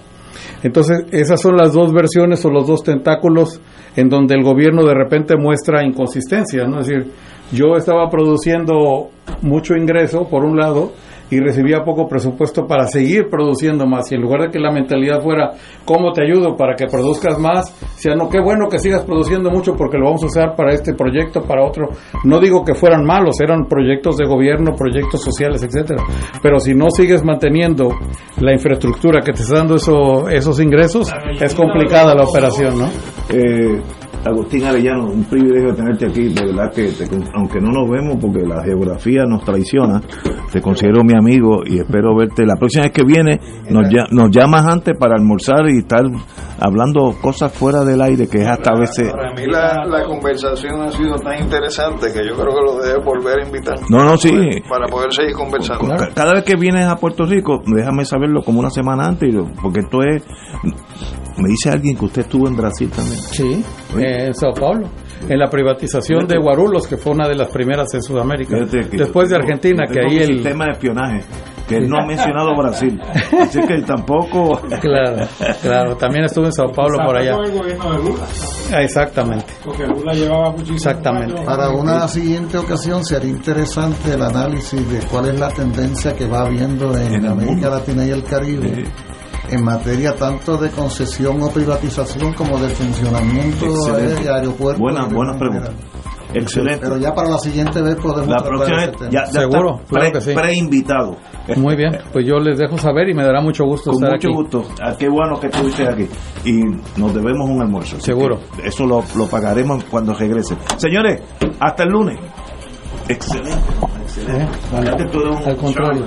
Entonces, esas son las dos versiones o los dos tentáculos en donde el gobierno de repente muestra inconsistencia, ¿no? Es decir, yo estaba produciendo mucho ingreso por un lado y recibía poco presupuesto para seguir produciendo más y en lugar de que la mentalidad fuera cómo te ayudo para que produzcas más, sea no qué bueno que sigas produciendo mucho porque lo vamos a usar para este proyecto, para otro. No digo que fueran malos, eran proyectos de gobierno, proyectos sociales, etcétera. Pero si no sigues manteniendo la infraestructura que te está dando eso, esos ingresos, es complicada la operación, ¿no? Eh, Agustín Arellano, un privilegio tenerte aquí, de verdad que te- aunque no nos vemos porque la geografía nos traiciona, te considero mi amigo y espero verte la próxima vez que viene, nos, lla- nos llamas antes para almorzar y estar hablando cosas fuera del aire que es hasta a veces... Para mí la, la conversación ha sido tan interesante que yo creo que lo debe volver a invitar. No, no, sí. Para poder seguir conversando. Ca- Cada vez que vienes a Puerto Rico, déjame saberlo como una semana antes, porque esto es... Me dice alguien que usted estuvo en Brasil también. Sí, en Sao Paulo. En la privatización de Guarulhos, que fue una de las primeras en Sudamérica. Después de Argentina, que ahí el... sistema de espionaje, que él no ha mencionado Brasil. Así que tampoco... Claro, claro. También estuve en Sao Paulo por allá. El gobierno de Lula, Exactamente. porque Lula llevaba muchísimo. Exactamente. Para una siguiente ocasión sería interesante el análisis de cuál es la tendencia que va habiendo en, En América mundo. Latina y el Caribe en materia tanto de concesión o privatización como de funcionamiento Excelente. de aeropuertos. Buena, de buena manera. pregunta. Excelente. Pero ya para la siguiente vez podemos La próxima tema. ya, ya Seguro, claro pre- que sí. preinvitado. Muy bien, pues yo les dejo saber y me dará mucho gusto Con estar mucho aquí. gusto. Ah, qué bueno que estuviste aquí. Y nos debemos un almuerzo. Seguro. Eso lo, lo pagaremos cuando regrese. Señores, hasta el lunes. Excelente. Excelente. Eh, vale. Al contrario.